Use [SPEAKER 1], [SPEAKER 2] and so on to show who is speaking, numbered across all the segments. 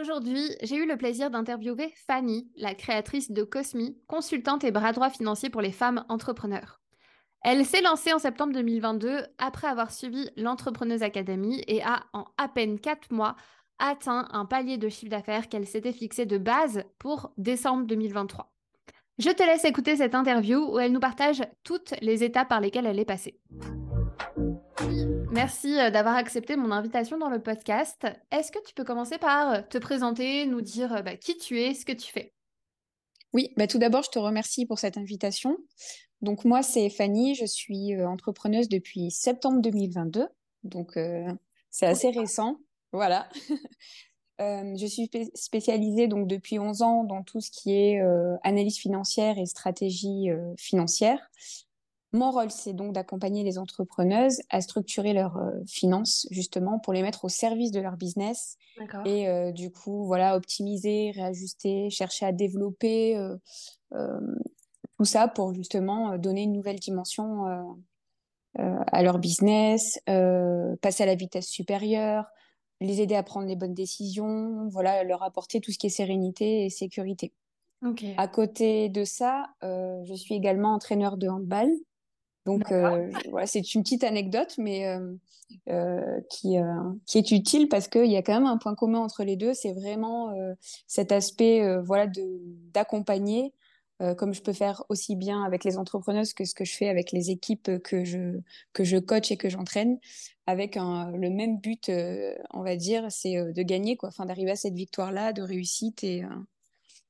[SPEAKER 1] Aujourd'hui, j'ai eu le plaisir d'interviewer Fanny, la créatrice de Cosmi, consultante et bras droit financier pour les femmes entrepreneurs. Elle s'est lancée en septembre 2022 après avoir suivi l'Entrepreneuse Academy et a, en à peine 4 mois, atteint un palier de chiffre d'affaires qu'elle s'était fixé de base pour décembre 2023. Je te laisse écouter cette interview où elle nous partage toutes les étapes par lesquelles elle est passée. Merci euh, d'avoir accepté mon invitation dans le podcast. Est-ce que tu peux commencer par euh, te présenter, nous dire euh, bah, qui tu es, ce que tu fais?
[SPEAKER 2] Oui, bah tout d'abord, je te remercie pour cette invitation. Donc moi, c'est Fanny, je suis entrepreneuse depuis septembre 2022, donc c'est assez récent. Voilà. je suis spécialisée donc depuis 11 ans dans tout ce qui est analyse financière et stratégie financière. Mon rôle, c'est donc d'accompagner les entrepreneuses à structurer leurs euh, finances, justement, pour les mettre au service de leur business. Et euh, du coup, voilà, optimiser, réajuster, chercher à développer euh, tout ça pour justement donner une nouvelle dimension à leur business, passer à la vitesse supérieure, les aider à prendre les bonnes décisions, voilà, leur apporter tout ce qui est sérénité et sécurité. À côté de ça, je suis également entraîneur de handball. Donc euh, voilà, c'est une petite anecdote, mais euh, euh, qui, qui est utile parce qu'il y a quand même un point commun entre les deux, c'est vraiment cet aspect voilà d'accompagner, comme je peux faire aussi bien avec les entrepreneuses que ce que je fais avec les équipes que je que je coach et que j'entraîne, avec le même but, on va dire, c'est de gagner quoi, enfin d'arriver à cette victoire là, de réussite et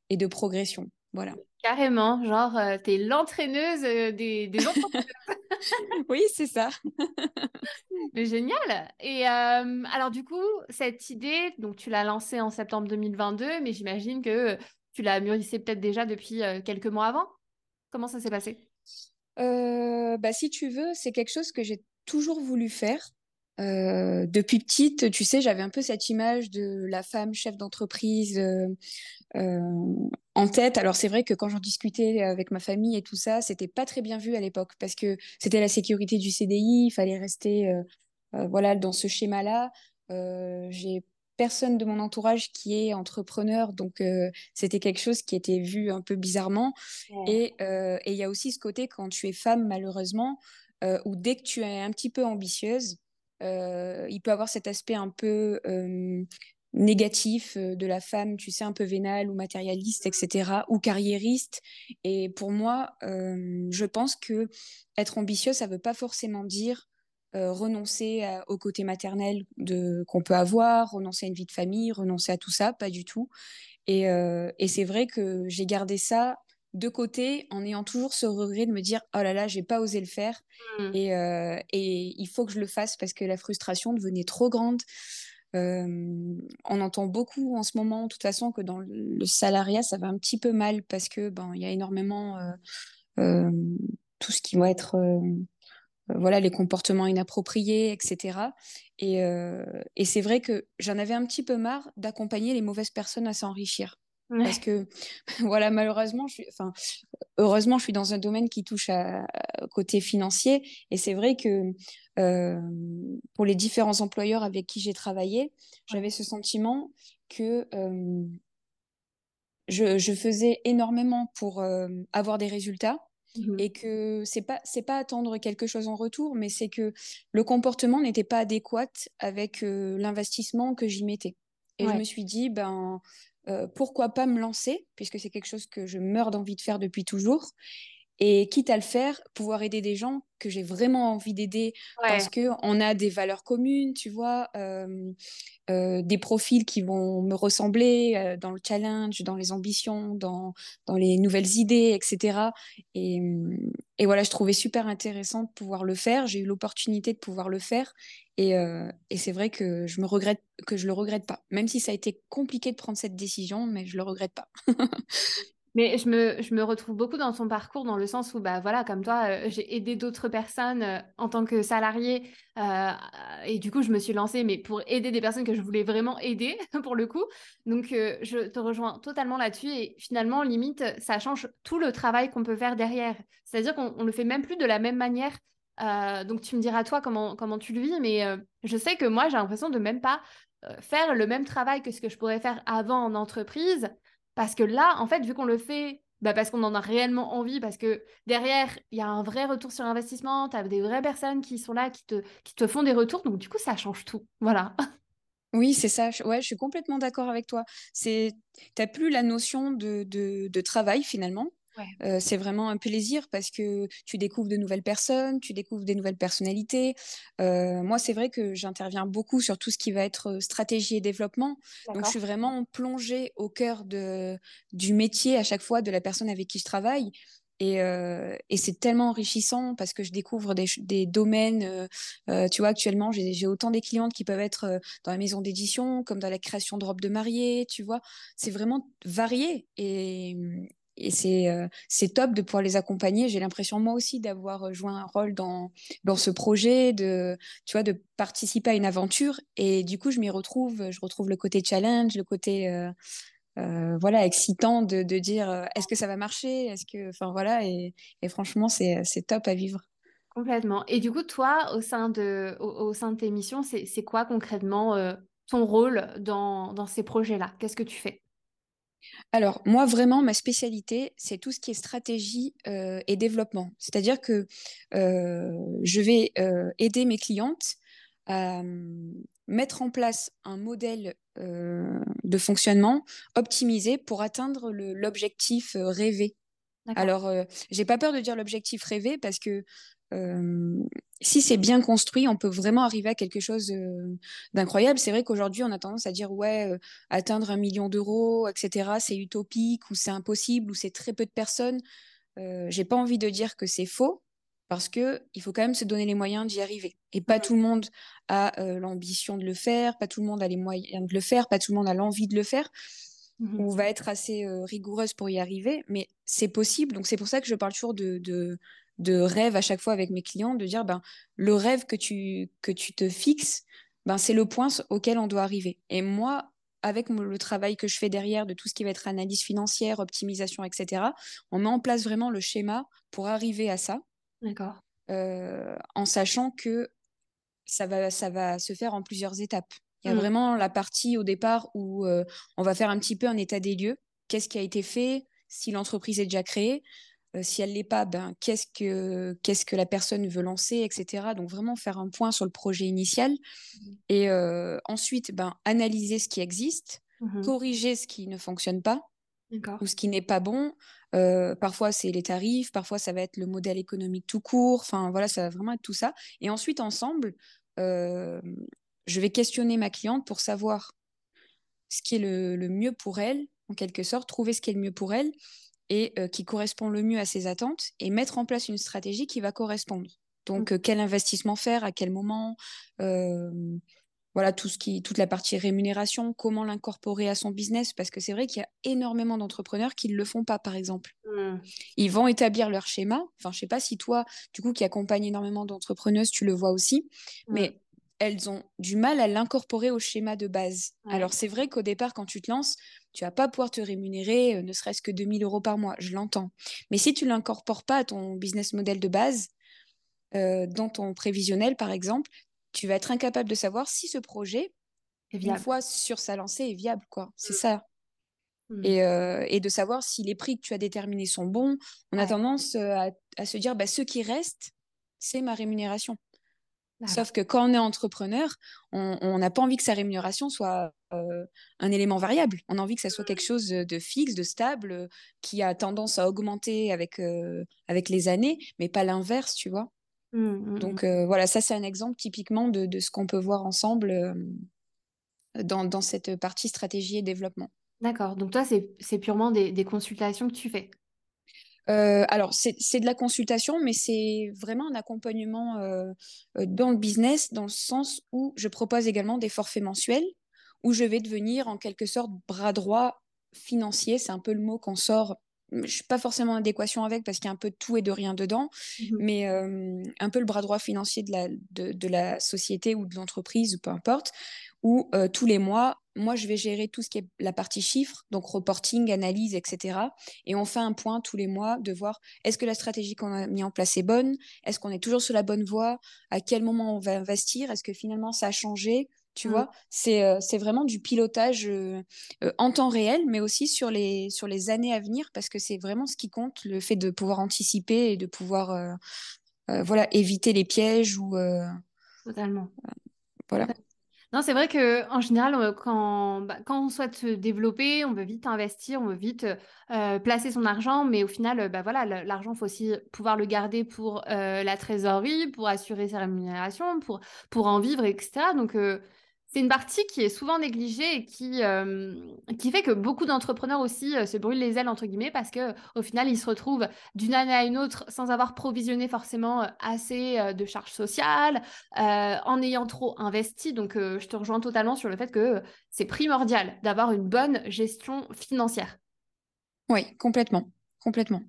[SPEAKER 2] et de progression. Voilà.
[SPEAKER 1] Carrément, genre, euh, tu es l'entraîneuse euh, des, des
[SPEAKER 2] oui, c'est ça.
[SPEAKER 1] Mais génial. Et euh, alors, du coup, cette idée, donc tu l'as lancée en septembre 2022, mais j'imagine que tu l'as mûrissée peut-être déjà depuis quelques mois avant. Comment ça s'est passé?
[SPEAKER 2] Bah, Si tu veux, c'est quelque chose que j'ai toujours voulu faire. Depuis petite, tu sais, j'avais un peu cette image de la femme chef d'entreprise en tête. Alors c'est vrai que quand j'en discutais avec ma famille et tout ça, c'était pas très bien vu à l'époque parce que c'était la sécurité du CDI, il fallait rester euh, euh, voilà dans ce schéma-là. Euh, j'ai personne de mon entourage qui est entrepreneur, donc c'était quelque chose qui était vu un peu bizarrement. Et il y a aussi ce côté quand tu es femme, malheureusement, où dès que tu es un petit peu ambitieuse, il peut avoir cet aspect un peu négatif euh, de la femme, tu sais, un peu vénale ou matérialiste, etc., ou carriériste. Et pour moi, euh, je pense que être ambitieux, ça ne veut pas forcément dire euh, renoncer au côté maternel qu'on peut avoir, renoncer à une vie de famille, renoncer à tout ça, pas du tout. Et c'est vrai que j'ai gardé ça de côté en ayant toujours ce regret de me dire oh là là j'ai pas osé le faire mmh. et, et il faut que je le fasse parce que la frustration devenait trop grande on entend beaucoup en ce moment, de toute façon, que dans le salariat, ça va un petit peu mal parce que ben il y a énormément tout ce qui va être voilà les comportements inappropriés, etc. Et, et c'est vrai que j'en avais un petit peu marre d'accompagner les mauvaises personnes à s'enrichir. Parce que, voilà, malheureusement, je suis, enfin, heureusement, je suis dans un domaine qui touche à, côté financier. Et c'est vrai que euh, pour les différents employeurs avec qui j'ai travaillé, j'avais ce sentiment que euh, je, je, faisais énormément pour euh, avoir des résultats. Mmh et que c'est pas c'est pas attendre quelque chose en retour mais c'est que le comportement n'était pas adéquat avec l'investissement que j'y mettais et je me suis dit ben pourquoi pas me lancer, puisque c'est quelque chose que je meurs d'envie de faire depuis toujours. Et quitte à le faire, pouvoir aider des gens que j'ai vraiment envie d'aider parce qu'on a des valeurs communes, tu vois, euh, euh, des profils qui vont me ressembler dans le challenge, dans les ambitions, dans, dans les nouvelles idées, etc. Et, et voilà, je trouvais super intéressant de pouvoir le faire. J'ai eu l'opportunité de pouvoir le faire. Et, et c'est vrai que je me regrette que je le regrette pas, même si ça a été compliqué de prendre cette décision, mais je le regrette pas.
[SPEAKER 1] Mais je me, je me, retrouve beaucoup dans son parcours, dans le sens où, bah, voilà, comme toi, euh, j'ai aidé d'autres personnes euh, en tant que salarié. Euh, et du coup, je me suis lancée, mais pour aider des personnes que je voulais vraiment aider, pour le coup. Donc, je te rejoins totalement là-dessus. Et finalement, limite, ça change tout le travail qu'on peut faire derrière. C'est-à-dire qu'on ne le fait même plus de la même manière. donc, tu me diras, toi, comment, comment tu le vis. Mais je sais que moi, j'ai l'impression de même pas faire le même travail que ce que je pourrais faire avant en entreprise. Parce que là, en fait, vu qu'on le fait bah parce qu'on en a réellement envie, parce que derrière, il y a un vrai retour sur investissement, tu as des vraies personnes qui sont là, qui te, font des retours, donc du coup, ça change tout. Voilà.
[SPEAKER 2] Oui, c'est ça. Ouais, je suis complètement d'accord avec toi. C'est, t'as plus la notion de travail finalement. Euh, c'est vraiment un plaisir parce que tu découvres de nouvelles personnes, tu découvres des nouvelles personnalités. Euh, moi, c'est vrai que j'interviens beaucoup sur tout ce qui va être stratégie et développement. Donc, je suis vraiment plongée au cœur de, du métier à chaque fois de la personne avec qui je travaille. Et, et c'est tellement enrichissant parce que je découvre des, des domaines. tu vois, actuellement, j'ai autant des clientes qui peuvent être dans la maison d'édition, comme dans la création de robes de mariée. Tu vois, c'est vraiment varié. Et, et c'est euh, c'est top de pouvoir les accompagner. J'ai l'impression moi aussi d'avoir euh, joué un rôle dans dans ce projet, de tu vois de participer à une aventure. Et du coup, je m'y retrouve. Je retrouve le côté challenge, le côté euh, voilà excitant de, de dire est-ce que ça va marcher, est-ce que enfin voilà. Et, et franchement, c'est top à vivre.
[SPEAKER 1] Complètement. Et du coup, toi, au sein de au, sein de tes missions, c'est quoi concrètement ton rôle dans dans ces projets-là? Qu'est-ce que tu fais?
[SPEAKER 2] Alors, moi, vraiment, ma spécialité, c'est tout ce qui est stratégie euh, et développement. C'est-à-dire que euh, je vais euh, aider mes clientes à mettre en place un modèle de fonctionnement optimisé pour atteindre l'objectif rêvé. Alors, j'ai pas peur de dire l'objectif rêvé parce que si c'est bien construit, on peut vraiment arriver à quelque chose d'incroyable. C'est vrai qu'aujourd'hui, on a tendance à dire ouais, atteindre un million d'euros, etc., c'est utopique ou c'est impossible ou c'est très peu de personnes. J'ai pas envie de dire que c'est faux parce que il faut quand même se donner les moyens d'y arriver. Et pas tout le monde a l'ambition de le faire, pas tout le monde a les moyens de le faire, pas tout le monde a l'envie de le faire. Mmh on va être assez rigoureuse pour y arriver, mais c'est possible. Donc c'est pour ça que je parle toujours de, de rêve à chaque fois avec mes clients, de dire ben, le rêve que tu, que tu te fixes, ben, c'est le point auquel on doit arriver. Et moi, avec le travail que je fais derrière de tout ce qui va être analyse financière, optimisation, etc., on met en place vraiment le schéma pour arriver à ça.
[SPEAKER 1] D'accord.
[SPEAKER 2] Euh, en sachant que ça va, ça va se faire en plusieurs étapes. Il y a mmh. vraiment la partie au départ où euh, on va faire un petit peu un état des lieux. Qu'est-ce qui a été fait? Si l'entreprise est déjà créée, euh, si elle l'est pas, ben, qu'est-ce que qu'est-ce que la personne veut lancer, etc. Donc vraiment faire un point sur le projet initial mmh. et euh, ensuite ben, analyser ce qui existe, mmh corriger ce qui ne fonctionne pas ou ce qui n'est pas bon. Euh, parfois c'est les tarifs, parfois ça va être le modèle économique tout court. Enfin voilà, ça va vraiment être tout ça. Et ensuite ensemble, je vais questionner ma cliente pour savoir ce qui est le, le mieux pour elle, en quelque sorte, trouver ce qui est le mieux pour elle et euh, qui correspond le mieux à ses attentes et mettre en place une stratégie qui va correspondre. Donc, mmh. euh, quel investissement faire, à quel moment, euh, voilà, tout ce qui, toute la partie rémunération, comment l'incorporer à son business, parce que c'est vrai qu'il y a énormément d'entrepreneurs qui ne le font pas, par exemple. Mmh. Ils vont établir leur schéma. Enfin, je sais pas si toi, du coup, qui accompagne énormément d'entrepreneuses, tu le vois aussi, mmh. mais elles ont du mal à l'incorporer au schéma de base. Alors c'est vrai qu'au départ, quand tu te lances, tu vas pas pouvoir te rémunérer euh, ne serait-ce que 2000 euros par mois, je l'entends. Mais si tu l'incorpores pas à ton business model de base, euh, dans ton prévisionnel par exemple, tu vas être incapable de savoir si ce projet, une fois sur sa lancée, est viable. quoi. C'est mmh. ça. Mmh. Euh, et, de savoir si les prix que tu as déterminés sont bons. On a tendance à, se dire, bah, ce qui reste, c'est ma rémunération. Sauf que quand on est entrepreneur, on n'a pas envie que sa rémunération soit euh, un élément variable. On a envie que ça soit quelque mmh. chose de fixe, de stable, euh, qui a tendance à augmenter avec, euh, avec les années, mais pas l'inverse, tu vois. Mmh, mmh, Donc voilà, ça c'est un exemple typiquement de, de ce qu'on peut voir ensemble dans, dans, cette partie stratégie et développement.
[SPEAKER 1] D'accord, donc toi c'est purement des, des consultations que tu fais?
[SPEAKER 2] Euh, alors, c'est de la consultation, mais c'est vraiment un accompagnement euh, euh, dans le business, dans le sens où je propose également des forfaits mensuels, où je vais devenir en quelque sorte bras droit financier. C'est un peu le mot qu'on sort. Je ne suis pas forcément en adéquation avec parce qu'il y a un peu de tout et de rien dedans, mmh mais un peu le bras droit financier de la, de, de la société ou de l'entreprise, ou peu importe, où tous les mois, moi, je vais gérer tout ce qui est la partie chiffres, donc reporting, analyse, etc. Et on fait un point tous les mois de voir est-ce que la stratégie qu'on a mis en place est bonne? Est-ce qu'on est toujours sur la bonne voie? À quel moment on va investir? Est-ce que finalement ça a changé? Tu
[SPEAKER 1] Mm.
[SPEAKER 2] vois, c'est euh, c'est vraiment du pilotage euh, euh, en temps réel, mais aussi sur les, sur les années à venir, parce que c'est vraiment ce qui compte, le fait de pouvoir anticiper et de pouvoir voilà, éviter les pièges ou
[SPEAKER 1] Totalement.
[SPEAKER 2] voilà.
[SPEAKER 1] Non, c'est vrai que en général, euh, quand, bah, quand on souhaite se développer, on veut vite investir, on veut vite euh, placer son argent, mais au final, euh, bah, voilà, l'argent, faut aussi pouvoir le garder pour la trésorerie, pour assurer sa rémunération, pour, en vivre, etc. Donc, c'est une partie qui est souvent négligée et qui, euh, fait que beaucoup d'entrepreneurs aussi euh, se brûlent les ailes, entre guillemets, parce que au final, ils se retrouvent d'une année à une autre sans avoir provisionné forcément euh, assez de charges sociales, en ayant trop investi. Donc, je te rejoins totalement sur le fait que c'est primordial d'avoir une bonne gestion financière.
[SPEAKER 2] Oui, complètement, complètement.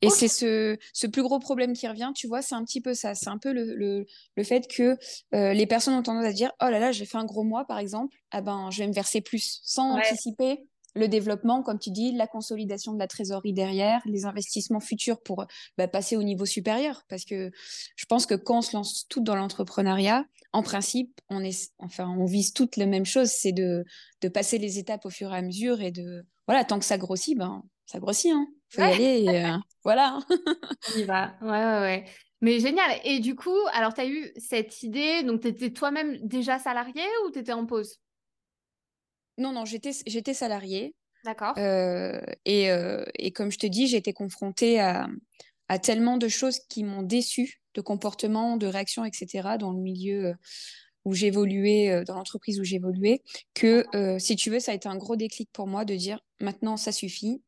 [SPEAKER 2] Et c'est ce, ce plus gros problème qui revient, tu vois, c'est un petit peu ça. C'est un peu le, le, le fait que euh, les personnes ont tendance à dire, oh là là, j'ai fait un gros mois, par exemple, ah ben, je vais me verser plus, sans
[SPEAKER 1] Ouais.
[SPEAKER 2] anticiper le développement, comme tu dis, la consolidation de la trésorerie derrière, les investissements futurs pour bah, passer au niveau supérieur. Parce que je pense que quand on se lance tout dans l'entrepreneuriat, en principe, on est, enfin, on vise toutes la même chose, c'est de, de passer les étapes au fur et à mesure et de, voilà, tant que ça grossit, ben, ça grossit, hein. Faut y aller et euh, voilà.
[SPEAKER 1] On y va. Ouais, ouais, ouais. Mais génial. Et du coup, alors, tu as eu cette idée, donc tu étais toi-même déjà salarié ou tu étais en pause?
[SPEAKER 2] Non, non, j'étais, j'étais salariée.
[SPEAKER 1] D'accord.
[SPEAKER 2] euh, et, euh, et comme je te dis, j'ai été confrontée à, à tellement de choses qui m'ont déçue, de comportements, de réactions, etc., dans le milieu où j'évoluais, dans l'entreprise où j'évoluais, que euh, si tu veux, ça a été un gros déclic pour moi de dire maintenant, ça suffit.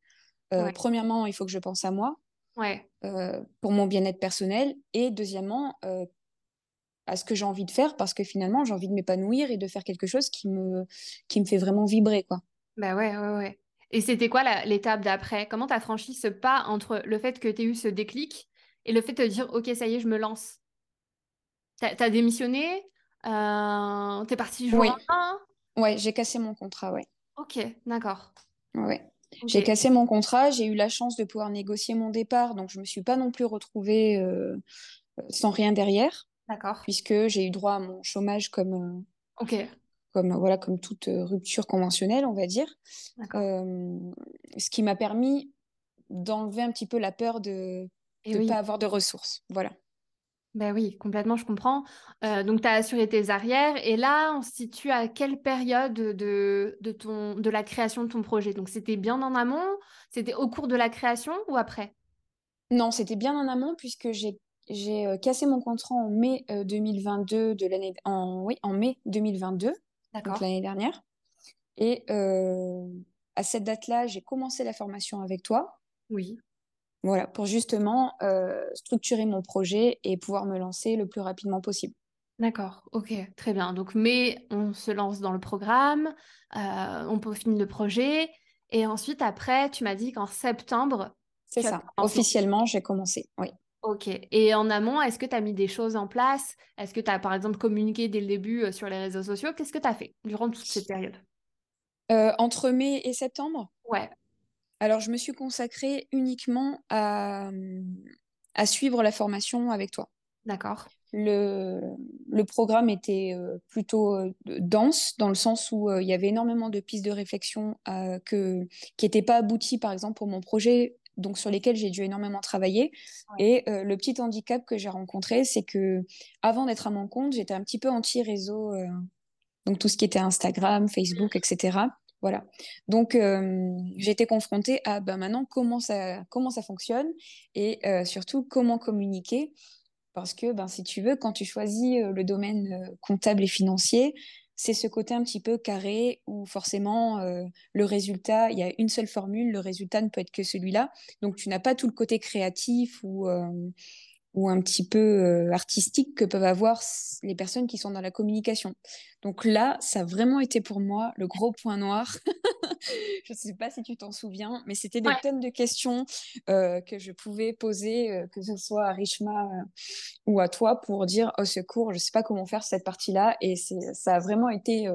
[SPEAKER 2] Euh,
[SPEAKER 1] Ouais.
[SPEAKER 2] premièrement, il faut que je pense à moi,
[SPEAKER 1] Ouais.
[SPEAKER 2] euh, pour mon bien-être personnel. Et deuxièmement, euh, à ce que j'ai envie de faire, parce que finalement, j'ai envie de m'épanouir et de faire quelque chose qui me, qui me fait vraiment vibrer, quoi.
[SPEAKER 1] Bah ouais, ouais, ouais. Et c'était quoi l'étape d'après? Comment tu as franchi ce pas entre le fait que tu aies eu ce déclic et le fait de te dire, OK, ça y est, je me lance? T'as, t'as démissionné? Euh, t'es parti au
[SPEAKER 2] Oui, ouais, j'ai cassé mon contrat, ouais.
[SPEAKER 1] Ok, d'accord.
[SPEAKER 2] Ouais. J'ai cassé mon contrat, j'ai eu la chance de pouvoir négocier mon départ, donc je me suis pas non plus retrouvée euh, sans rien derrière,
[SPEAKER 1] D'accord.
[SPEAKER 2] puisque j'ai eu droit à mon chômage comme, euh, comme, voilà, comme toute euh, rupture conventionnelle, on va dire. Euh, ce qui m'a permis d'enlever un petit peu la peur de ne
[SPEAKER 1] oui.
[SPEAKER 2] pas avoir de ressources. Voilà.
[SPEAKER 1] Ben oui, complètement, je comprends. Euh, donc, tu as assuré tes arrières. Et là, on se situe à quelle période de, de, ton, de la création de ton projet? Donc, c'était bien en amont? C'était au cours de la création ou après?
[SPEAKER 2] Non, c'était bien en amont, puisque j'ai j'ai cassé mon contrat en mai euh, 2022 de l'année en oui en mai 2022 donc l'année dernière et euh, à cette date-là j'ai commencé la formation avec toi
[SPEAKER 1] Oui.
[SPEAKER 2] Voilà pour justement euh, structurer mon projet et pouvoir me lancer le plus rapidement possible
[SPEAKER 1] D'accord. Ok, très bien. Donc, mais on se lance dans le programme, euh, on peaufine le projet. Et ensuite, après, tu m'as dit qu'en septembre,
[SPEAKER 2] c'est ça officiellement j'ai commencé oui
[SPEAKER 1] Ok. Et en amont, est-ce que tu as mis des choses en place? Est-ce que tu as, par exemple, communiqué dès le début euh, sur les réseaux sociaux? Qu'est-ce que tu as fait durant toute cette période?
[SPEAKER 2] Euh, entre mai et septembre?
[SPEAKER 1] Ouais,
[SPEAKER 2] alors je me suis consacrée uniquement à à suivre la formation avec toi
[SPEAKER 1] d'accord.
[SPEAKER 2] Le, le programme était euh, plutôt euh, dense dans le sens où euh, il y avait énormément de pistes de réflexion que, qui n'étaient pas abouties, par exemple, pour mon projet, donc sur lesquels j'ai dû énormément travailler.
[SPEAKER 1] Ouais.
[SPEAKER 2] Et euh, le petit handicap que j'ai rencontré, c'est que avant d'être à mon compte, j'étais un petit peu anti-réseau, euh, donc tout ce qui était Instagram, Facebook, etc. Voilà. Donc, euh, j'ai été confrontée à ben, maintenant comment ça, fonctionne et euh, surtout comment communiquer. Parce que, ben, si tu veux, quand tu choisis euh, le domaine euh, comptable et financier, c'est ce côté un petit peu carré où forcément le résultat, il y a une seule formule, le résultat ne peut être que celui-là. Donc tu n'as pas tout le côté créatif ou, ou un petit peu euh, artistique que peuvent avoir les personnes qui sont dans la communication. Donc là, ça a vraiment été pour moi le gros point noir. Je ne sais pas si tu t'en souviens, mais c'était des
[SPEAKER 1] Ouais.
[SPEAKER 2] tonnes de questions euh, que je pouvais poser, euh, que ce soit à Richma ou à toi, pour dire au secours, je ne sais pas comment faire cette partie-là. Et ça a vraiment été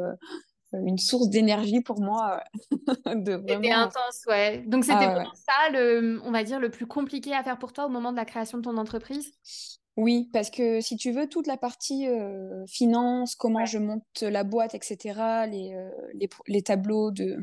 [SPEAKER 2] une source d'énergie pour moi, euh,
[SPEAKER 1] C'était
[SPEAKER 2] vraiment.
[SPEAKER 1] intense, ouais. Donc, c'était
[SPEAKER 2] Ah ouais,
[SPEAKER 1] ça, le, on va dire, le plus compliqué à faire pour toi au moment de la création de ton entreprise?
[SPEAKER 2] Oui, parce que si tu veux, toute la partie euh, finance, comment je monte la boîte, etc., les, euh, les, les tableaux de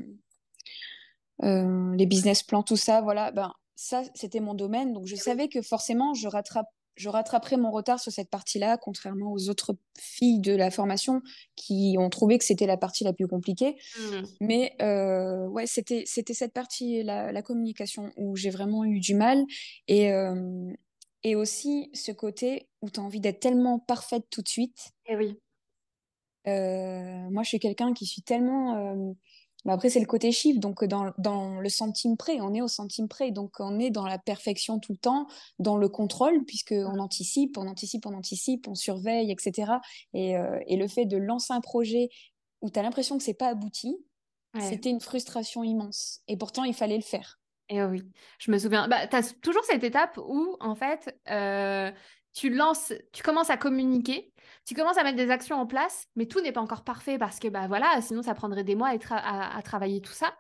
[SPEAKER 2] euh, les business plans, tout ça, voilà, ben ça, c'était mon domaine. Donc je savais que forcément, je rattrape, je rattraperais mon retard sur cette partie-là, contrairement aux autres filles de la formation qui ont trouvé que c'était la partie la plus compliquée.
[SPEAKER 1] Hmm.
[SPEAKER 2] Mais euh, ouais, c'était c'était cette partie, la, la communication, où j'ai vraiment eu du mal. Et, euh, et aussi ce côté où tu as envie d'être tellement parfaite tout de suite.
[SPEAKER 1] Et oui.
[SPEAKER 2] Euh, moi, je suis quelqu'un qui suis tellement. Euh, bah après, c'est le côté chiffre, donc dans, dans le centime près, on est au centime près, donc on est dans la perfection tout le temps, dans le contrôle, puisqu'on anticipe, on anticipe, on anticipe, on surveille, etc. Et, euh, et le fait de lancer un projet où tu as l'impression que c'est pas abouti,
[SPEAKER 1] Ouais.
[SPEAKER 2] c'était une frustration immense. Et pourtant, il fallait le faire.
[SPEAKER 1] Et oui, je me souviens. Bah, tu as toujours cette étape où, en fait, euh, tu lances, tu commences à communiquer, tu commences à mettre des actions en place, mais tout n'est pas encore parfait parce que, bah voilà, sinon ça prendrait des mois à, à- travailler tout ça.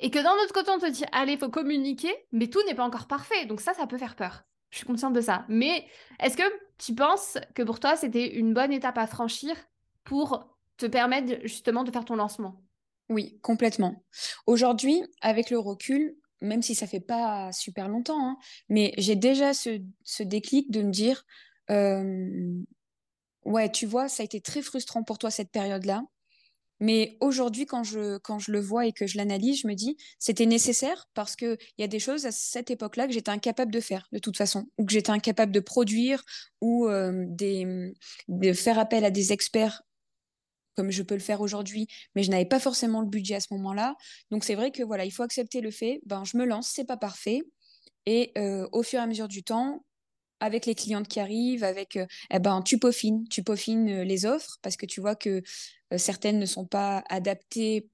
[SPEAKER 1] Et que d'un autre côté, on te dit, allez, il faut communiquer, mais tout n'est pas encore parfait. Donc ça, ça peut faire peur. Je suis consciente de ça. Mais est-ce que tu penses que pour toi, c'était une bonne étape à franchir pour te permettre justement de faire ton lancement?
[SPEAKER 2] Oui, complètement. Aujourd'hui, avec le recul, même si ça fait pas super longtemps, hein, mais j'ai déjà ce, déclic de me dire, ouais, tu vois, ça a été très frustrant pour toi cette période-là. Mais aujourd'hui, quand je, quand je le vois et que je l'analyse, je me dis, c'était nécessaire parce qu'il y a des choses à cette époque-là que j'étais incapable de faire, de toute façon, ou que j'étais incapable de produire, ou de faire appel à des experts comme je peux le faire aujourd'hui, mais je n'avais pas forcément le budget à ce moment-là. Donc c'est vrai que voilà, il faut accepter le fait, ben, je me lance, c'est pas parfait. Et euh, au fur et à mesure du temps, avec les clientes qui arrivent, avec, euh, eh ben, tu peaufines, tu peaufines euh, les offres parce que tu vois que euh, certaines ne sont pas adaptées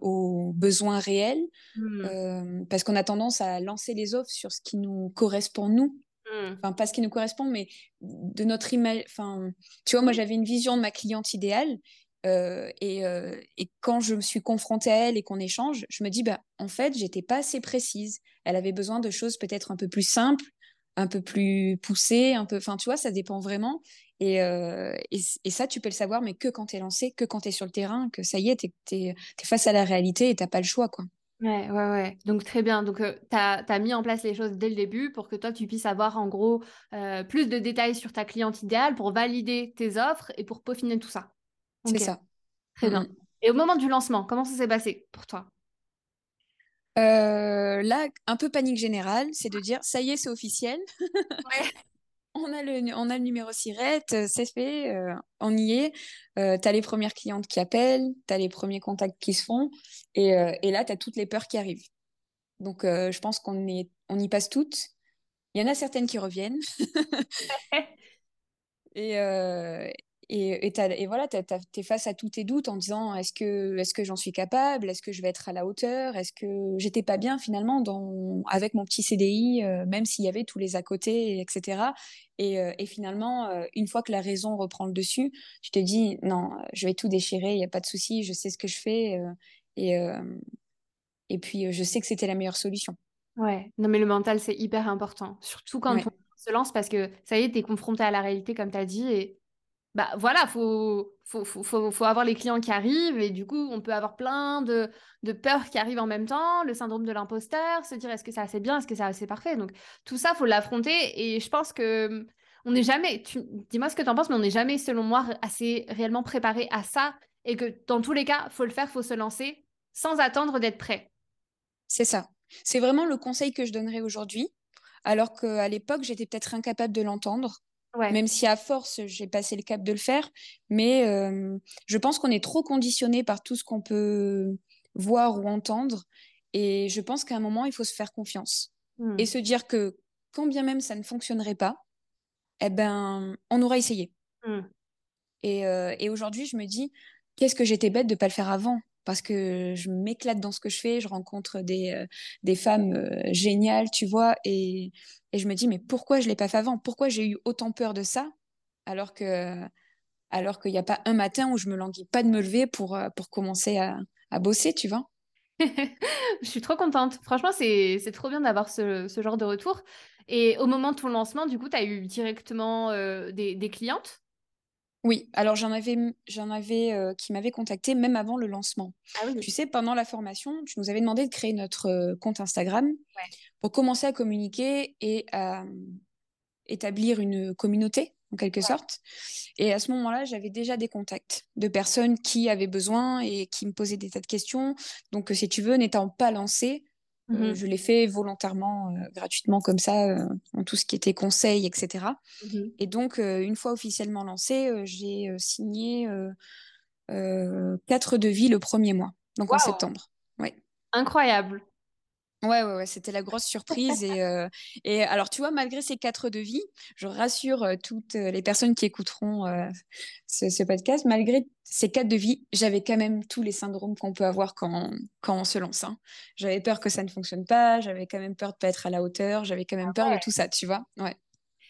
[SPEAKER 2] aux besoins réels, euh, parce qu'on a tendance à lancer les offres sur ce qui nous correspond nous.
[SPEAKER 1] Hmm.
[SPEAKER 2] Enfin, pas ce qui nous correspond, mais de notre image. Enfin, tu vois, moi,
[SPEAKER 1] Oui.
[SPEAKER 2] j'avais une vision de ma cliente idéale. Euh, et, euh, et quand je me suis confrontée à elle et qu'on échange, je me dis, bah, en fait, j'étais pas assez précise. Elle avait besoin de choses peut-être un peu plus simples, un peu plus poussées, un peu. Enfin, tu vois, ça dépend vraiment. Et, euh, et, ça, tu peux le savoir, mais que quand t'es lancé, que quand t'es sur le terrain, que ça y est, t'es, t'es face à la réalité et t'as pas le choix, quoi.
[SPEAKER 1] Ouais, ouais, ouais. Donc très bien. Donc tu as, mis en place les choses dès le début pour que toi, tu puisses avoir en gros euh, plus de détails sur ta cliente idéale pour valider tes offres et pour peaufiner tout ça.
[SPEAKER 2] C'est ça. Mm,
[SPEAKER 1] très bien.
[SPEAKER 2] mm.
[SPEAKER 1] Et au moment du lancement, comment ça s'est passé pour toi?
[SPEAKER 2] Euh, là, un peu panique générale, c'est de dire, ça y est, c'est officiel.
[SPEAKER 1] Ouais.
[SPEAKER 2] On a le, on a le numéro SIRET, euh, c'est fait, euh, on y est. Euh, tu as les premières clientes qui appellent, tu as les premiers contacts qui se font, et, et là, tu as toutes les peurs qui arrivent. Donc, je pense qu'on est, on y passe toutes. Il y en a certaines qui reviennent, et, et, et, t'as- et voilà, tu es face à tous tes doutes en disant est-ce que, est-ce que j'en suis capable? Est-ce que je vais être à la hauteur? Est-ce que j'étais pas bien finalement dans, avec mon petit CDI, euh, même s'il y avait tous les à côté, etc. Et, euh, et finalement, euh, une fois que la raison reprend le dessus, tu te dis non, je vais tout déchirer, il n'y a pas de souci, je sais ce que je fais. et, et puis, je sais que c'était la meilleure solution.
[SPEAKER 1] Ouais, non mais le mental c'est hyper important, surtout quand on se lance parce que ça y est, t'es confronté à la réalité comme t'as dit et bah voilà, faut, faut, faut, faut, avoir les clients qui arrivent et du coup on peut avoir plein de, de peurs qui arrivent en même temps, le syndrome de l'imposteur, se dire est-ce que c'est assez bien, est-ce que c'est assez parfait, donc tout ça faut l'affronter et je pense que on n'est jamais, tu, dis-moi ce que t'en penses, mais on n'est jamais selon moi assez réellement préparé à ça et que dans tous les cas, faut le faire, faut se lancer sans attendre d'être prêt.
[SPEAKER 2] c'est ça. C'est vraiment le conseil que je donnerais aujourd'hui, alors qu'à l'époque, j'étais peut-être incapable de l'entendre,
[SPEAKER 1] Ouais.
[SPEAKER 2] même si à force, j'ai passé le cap de le faire. Mais euh, je pense qu'on est trop conditionné par tout ce qu'on peut voir ou entendre. Et je pense qu'à un moment, il faut se faire confiance et
[SPEAKER 1] Hmm.
[SPEAKER 2] se dire que quand bien même ça ne fonctionnerait pas, eh ben, on aura essayé.
[SPEAKER 1] Hmm.
[SPEAKER 2] Et, euh, et aujourd'hui, je me dis, qu'est-ce que j'étais bête de ne pas le faire avant? Parce que je m'éclate dans ce que je fais, je rencontre des, euh, femmes euh, géniales, tu vois, et, je me dis, mais pourquoi je ne l'ai pas fait avant? Pourquoi j'ai eu autant peur de ça, alors que, alors qu'il n'y a pas un matin où je me languis pas de me lever pour, euh, commencer à, bosser, tu vois?
[SPEAKER 1] Je suis trop contente. Franchement, c'est trop bien d'avoir ce, ce, genre de retour. Et au moment de ton lancement, du coup, tu as eu directement des, des, clientes?
[SPEAKER 2] Oui, alors j'en avais, j'en avais euh, qui m'avaient contacté même avant le lancement. Ah oui. Tu sais, pendant la formation, tu nous avais demandé de créer notre euh, compte Instagram pour commencer à communiquer et à établir une communauté en quelque sorte. Et à ce moment-là, j'avais déjà des contacts de personnes qui avaient besoin et qui me posaient des tas de questions. Donc, si tu veux, n'étant pas lancée, euh, mmh je l'ai fait volontairement, euh, gratuitement comme ça, euh, en tout ce qui était conseil, etc. Mmh et donc, une fois officiellement lancée, j'ai signé quatre devis le premier mois, donc en septembre. Ouais.
[SPEAKER 1] Incroyable.
[SPEAKER 2] Ouais, ouais, ouais, c'était la grosse surprise. et, euh, et alors, tu vois, malgré ces quatre devis, je rassure euh, toutes euh, les personnes qui écouteront ce, podcast, malgré ces quatre devis, j'avais quand même tous les syndromes qu'on peut avoir quand, quand on se lance. Hein. J'avais peur que ça ne fonctionne pas, j'avais quand même peur de ne pas être à la hauteur, j'avais quand même ah peur de tout ça, tu vois. Ouais.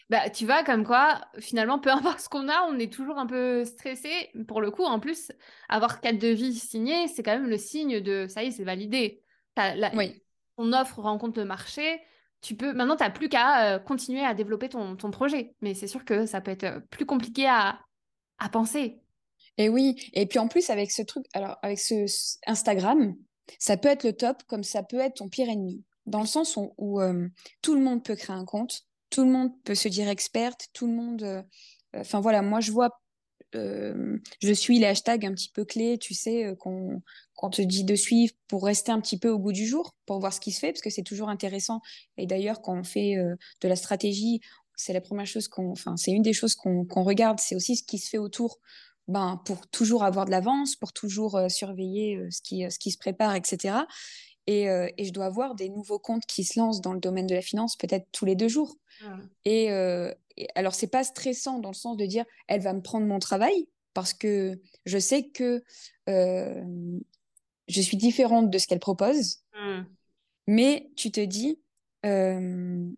[SPEAKER 1] Bah, tu vois, comme quoi, finalement, peu importe ce qu'on a, on est toujours un peu stressé. Pour le coup, en plus, avoir quatre devis signés, c'est quand même le signe de ça y est, c'est validé. Oui ton offre rencontre le marché, tu peux maintenant tu n'as plus qu'à euh, continuer à développer ton, projet. Mais c'est sûr que ça peut être euh, plus compliqué à, penser.
[SPEAKER 2] Et oui, et puis en plus avec ce truc, alors avec ce, Instagram, ça peut être le top comme ça peut être ton pire ennemi. Dans le sens où, euh, tout le monde peut créer un compte, tout le monde peut se dire experte, tout le monde. Enfin voilà, moi je vois euh, je suis les hashtags un petit peu clés, tu sais, euh, qu'on te dit de suivre pour rester un petit peu au bout du jour, pour voir ce qui se fait, parce que c'est toujours intéressant. Et d'ailleurs, quand on fait euh, de la stratégie, c'est la première chose qu'on, enfin, c'est une des choses qu'on regarde, c'est aussi ce qui se fait autour, ben, pour toujours avoir de l'avance, pour toujours surveiller ce qui se prépare, etc. Et, et, je dois avoir des nouveaux comptes qui se lancent dans le domaine de la finance, peut-être tous les deux jours. Ah. Et, alors, c'est pas stressant dans le sens de dire elle va me prendre mon travail parce que je sais que euh, je suis différente de ce qu'elle propose. Hmm. Mais tu te dis, euh,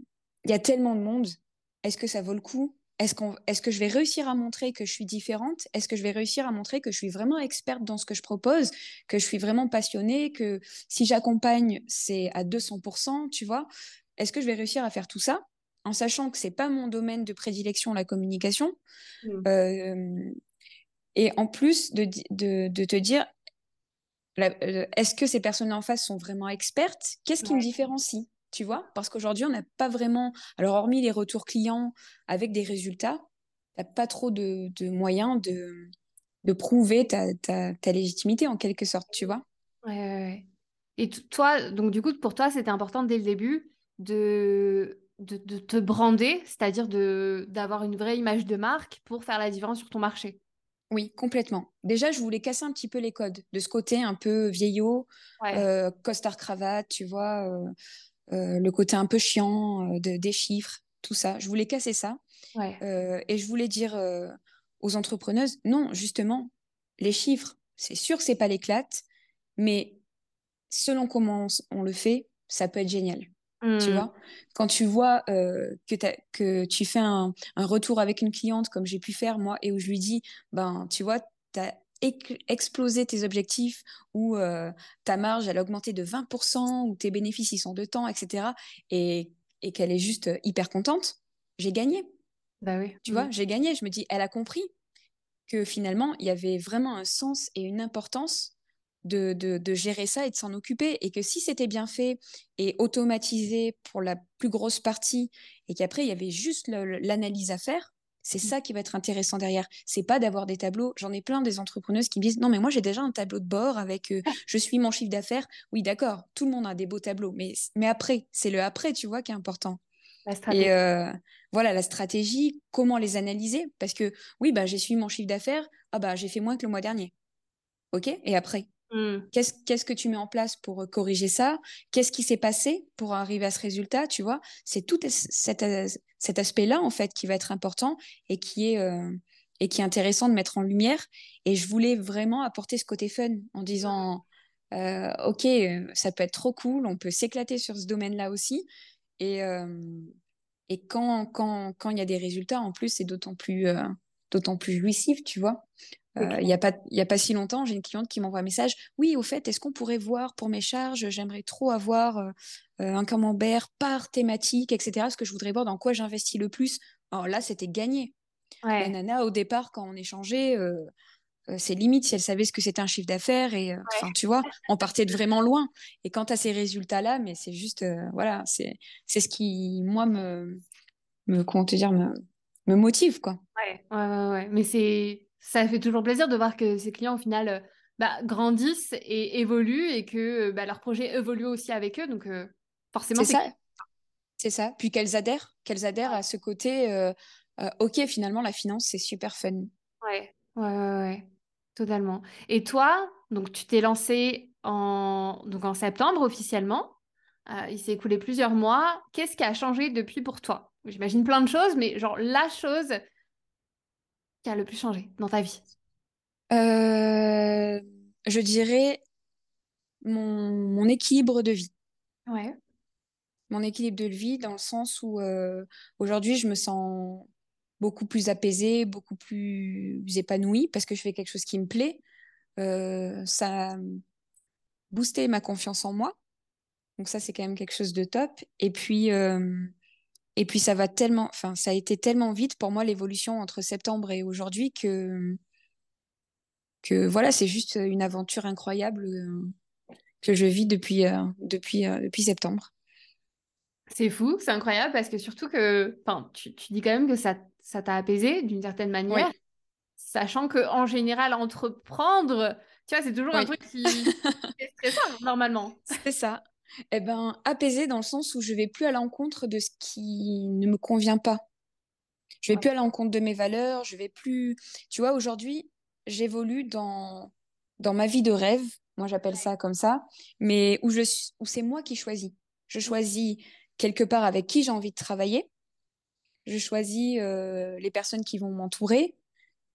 [SPEAKER 2] il y a tellement de monde, est-ce que ça vaut le coup est-ce, que je vais réussir à montrer que je suis différente? Est-ce que je vais réussir à montrer que je suis vraiment experte dans ce que je propose Que je suis vraiment passionnée Que si j'accompagne, c'est à 200%, tu vois? Est-ce que je vais réussir à faire tout ça en sachant que c'est pas mon domaine de prédilection, la communication? Mmh. Euh, et en plus de, de, te dire, euh, est-ce que ces personnes en face sont vraiment expertes? Qu'est-ce qui me différencie? Tu vois Parce qu'aujourd'hui, on n'a pas vraiment. Alors, hormis les retours clients avec des résultats, tu n'as pas trop de, de moyens de, de prouver ta, ta, ta, légitimité en quelque sorte, tu vois
[SPEAKER 1] ouais, ouais. Et toi, donc du coup, pour toi, c'était important dès le début de de, te brander, c'est-à-dire d'avoir une vraie image de marque pour faire la différence sur ton marché?
[SPEAKER 2] Oui, complètement. Déjà, je voulais casser un petit peu les codes de ce côté un peu vieillot, euh, costard cravate, tu vois, euh, le côté un peu chiant de, des chiffres, tout ça. Je voulais casser ça. et je voulais dire aux entrepreneuses, non, justement, les chiffres, c'est sûr que c'est pas l'éclate, mais selon comment on le fait, ça peut être génial. Tu mmh. vois, quand tu vois euh, que, que tu fais un, retour avec une cliente comme j'ai pu faire moi et où je lui dis, ben, tu vois, tu as explosé tes objectifs ou euh, ta marge, elle a augmenté de 20% ou tes bénéfices, ils sont de temps, etc. Et, et qu'elle est juste hyper contente, j'ai gagné.
[SPEAKER 1] Bah oui.
[SPEAKER 2] Tu vois, mmh. j'ai gagné. Je me dis, elle a compris que finalement, il y avait vraiment un sens et une importance de, gérer ça et de s'en occuper. Et que si c'était bien fait et automatisé pour la plus grosse partie, et qu'après, il y avait juste l'analyse à faire, c'est mmh. ça qui va être intéressant derrière. C'est pas d'avoir des tableaux. J'en ai plein des entrepreneuses qui me disent non mais moi j'ai déjà un tableau de bord avec euh, je suis mon chiffre d'affaires. Oui d'accord, tout le monde a des beaux tableaux, mais mais après c'est le après tu vois qui est important. Et euh, voilà la stratégie, comment les analyser? Parce que oui bah j'ai suivi mon chiffre d'affaires, ah bah j'ai fait moins que le mois dernier. Ok? Et après? Mmh. Qu'est-ce que tu mets en place pour euh, corriger ça? Qu'est-ce qui s'est passé pour arriver à ce résultat Tu vois, c'est tout cet, euh, cet aspect-là en fait qui va être important et qui est euh, et qui est intéressant de mettre en lumière. Et je voulais vraiment apporter ce côté fun en disant, ok, ça peut être trop cool, on peut s'éclater sur ce domaine-là aussi. Et et quand quand quand il y a des résultats, en plus, c'est d'autant plus d'autant plus jouissif, tu vois. Il n'y a, pas, y a pas si longtemps, j'ai une cliente qui m'envoie un message. Oui, au fait, est-ce qu'on pourrait voir pour mes charges J'aimerais trop avoir un camembert par thématique, etc. Parce que je voudrais voir dans quoi j'investis le plus. Alors là, c'était gagné. La nana, au départ, quand on échangeait, c'est limite si elle savait ce que c'était un chiffre d'affaires. Et tu vois, on partait de vraiment loin. Et quant à ces résultats-là, mais c'est juste, voilà, c'est ce qui, moi, me, me, comment te dire, me, me motive, quoi.
[SPEAKER 1] Ouais, ouais, ouais. Mais c'est ça fait toujours plaisir de voir que ces clients, au final, euh, bah, grandissent et évoluent et que bah, leur projet évolue aussi avec eux. Donc, euh, forcément,
[SPEAKER 2] c'est ça. C'est ça. Puis qu'elles adhèrent, qu'elles adhèrent à ce côté. Euh, ok, finalement, la finance, c'est super fun.
[SPEAKER 1] Ouais, ouais, ouais, ouais, totalement. Et toi, donc tu t'es lancé en donc en septembre officiellement. il s'est écoulé plusieurs mois. Qu'est-ce qui a changé depuis pour toi? J'imagine plein de choses, mais genre la chose qui a le plus changé dans ta vie
[SPEAKER 2] euh, Je dirais mon, équilibre de vie.
[SPEAKER 1] Ouais.
[SPEAKER 2] Mon équilibre de vie dans le sens où euh, aujourd'hui je me sens beaucoup plus apaisée, beaucoup plus épanouie parce que je fais quelque chose qui me plaît. Euh, ça a boosté ma confiance en moi. Donc ça, c'est quand même quelque chose de top. Et puis, et puis ça va tellement, enfin ça a été tellement vite pour moi l'évolution entre septembre et aujourd'hui que que voilà c'est juste une aventure incroyable euh, que je vis depuis euh, depuis euh, depuis septembre.
[SPEAKER 1] C'est fou, c'est incroyable parce que surtout que, enfin, tu, tu, dis quand même que ça ça t'a apaisé d'une certaine manière, sachant que en général entreprendre, tu vois, c'est toujours un truc qui est stressant normalement.
[SPEAKER 2] C'est ça eh ben, apaisé dans le sens où je vais plus à l'encontre de ce qui ne me convient pas. Je vais plus à l'encontre de mes valeurs, je vais plus. Tu vois, aujourd'hui, j'évolue dans dans ma vie de rêve, moi j'appelle ça comme ça, mais où je où c'est moi qui choisis. Je choisis quelque part avec qui j'ai envie de travailler. Je choisis euh, les personnes qui vont m'entourer,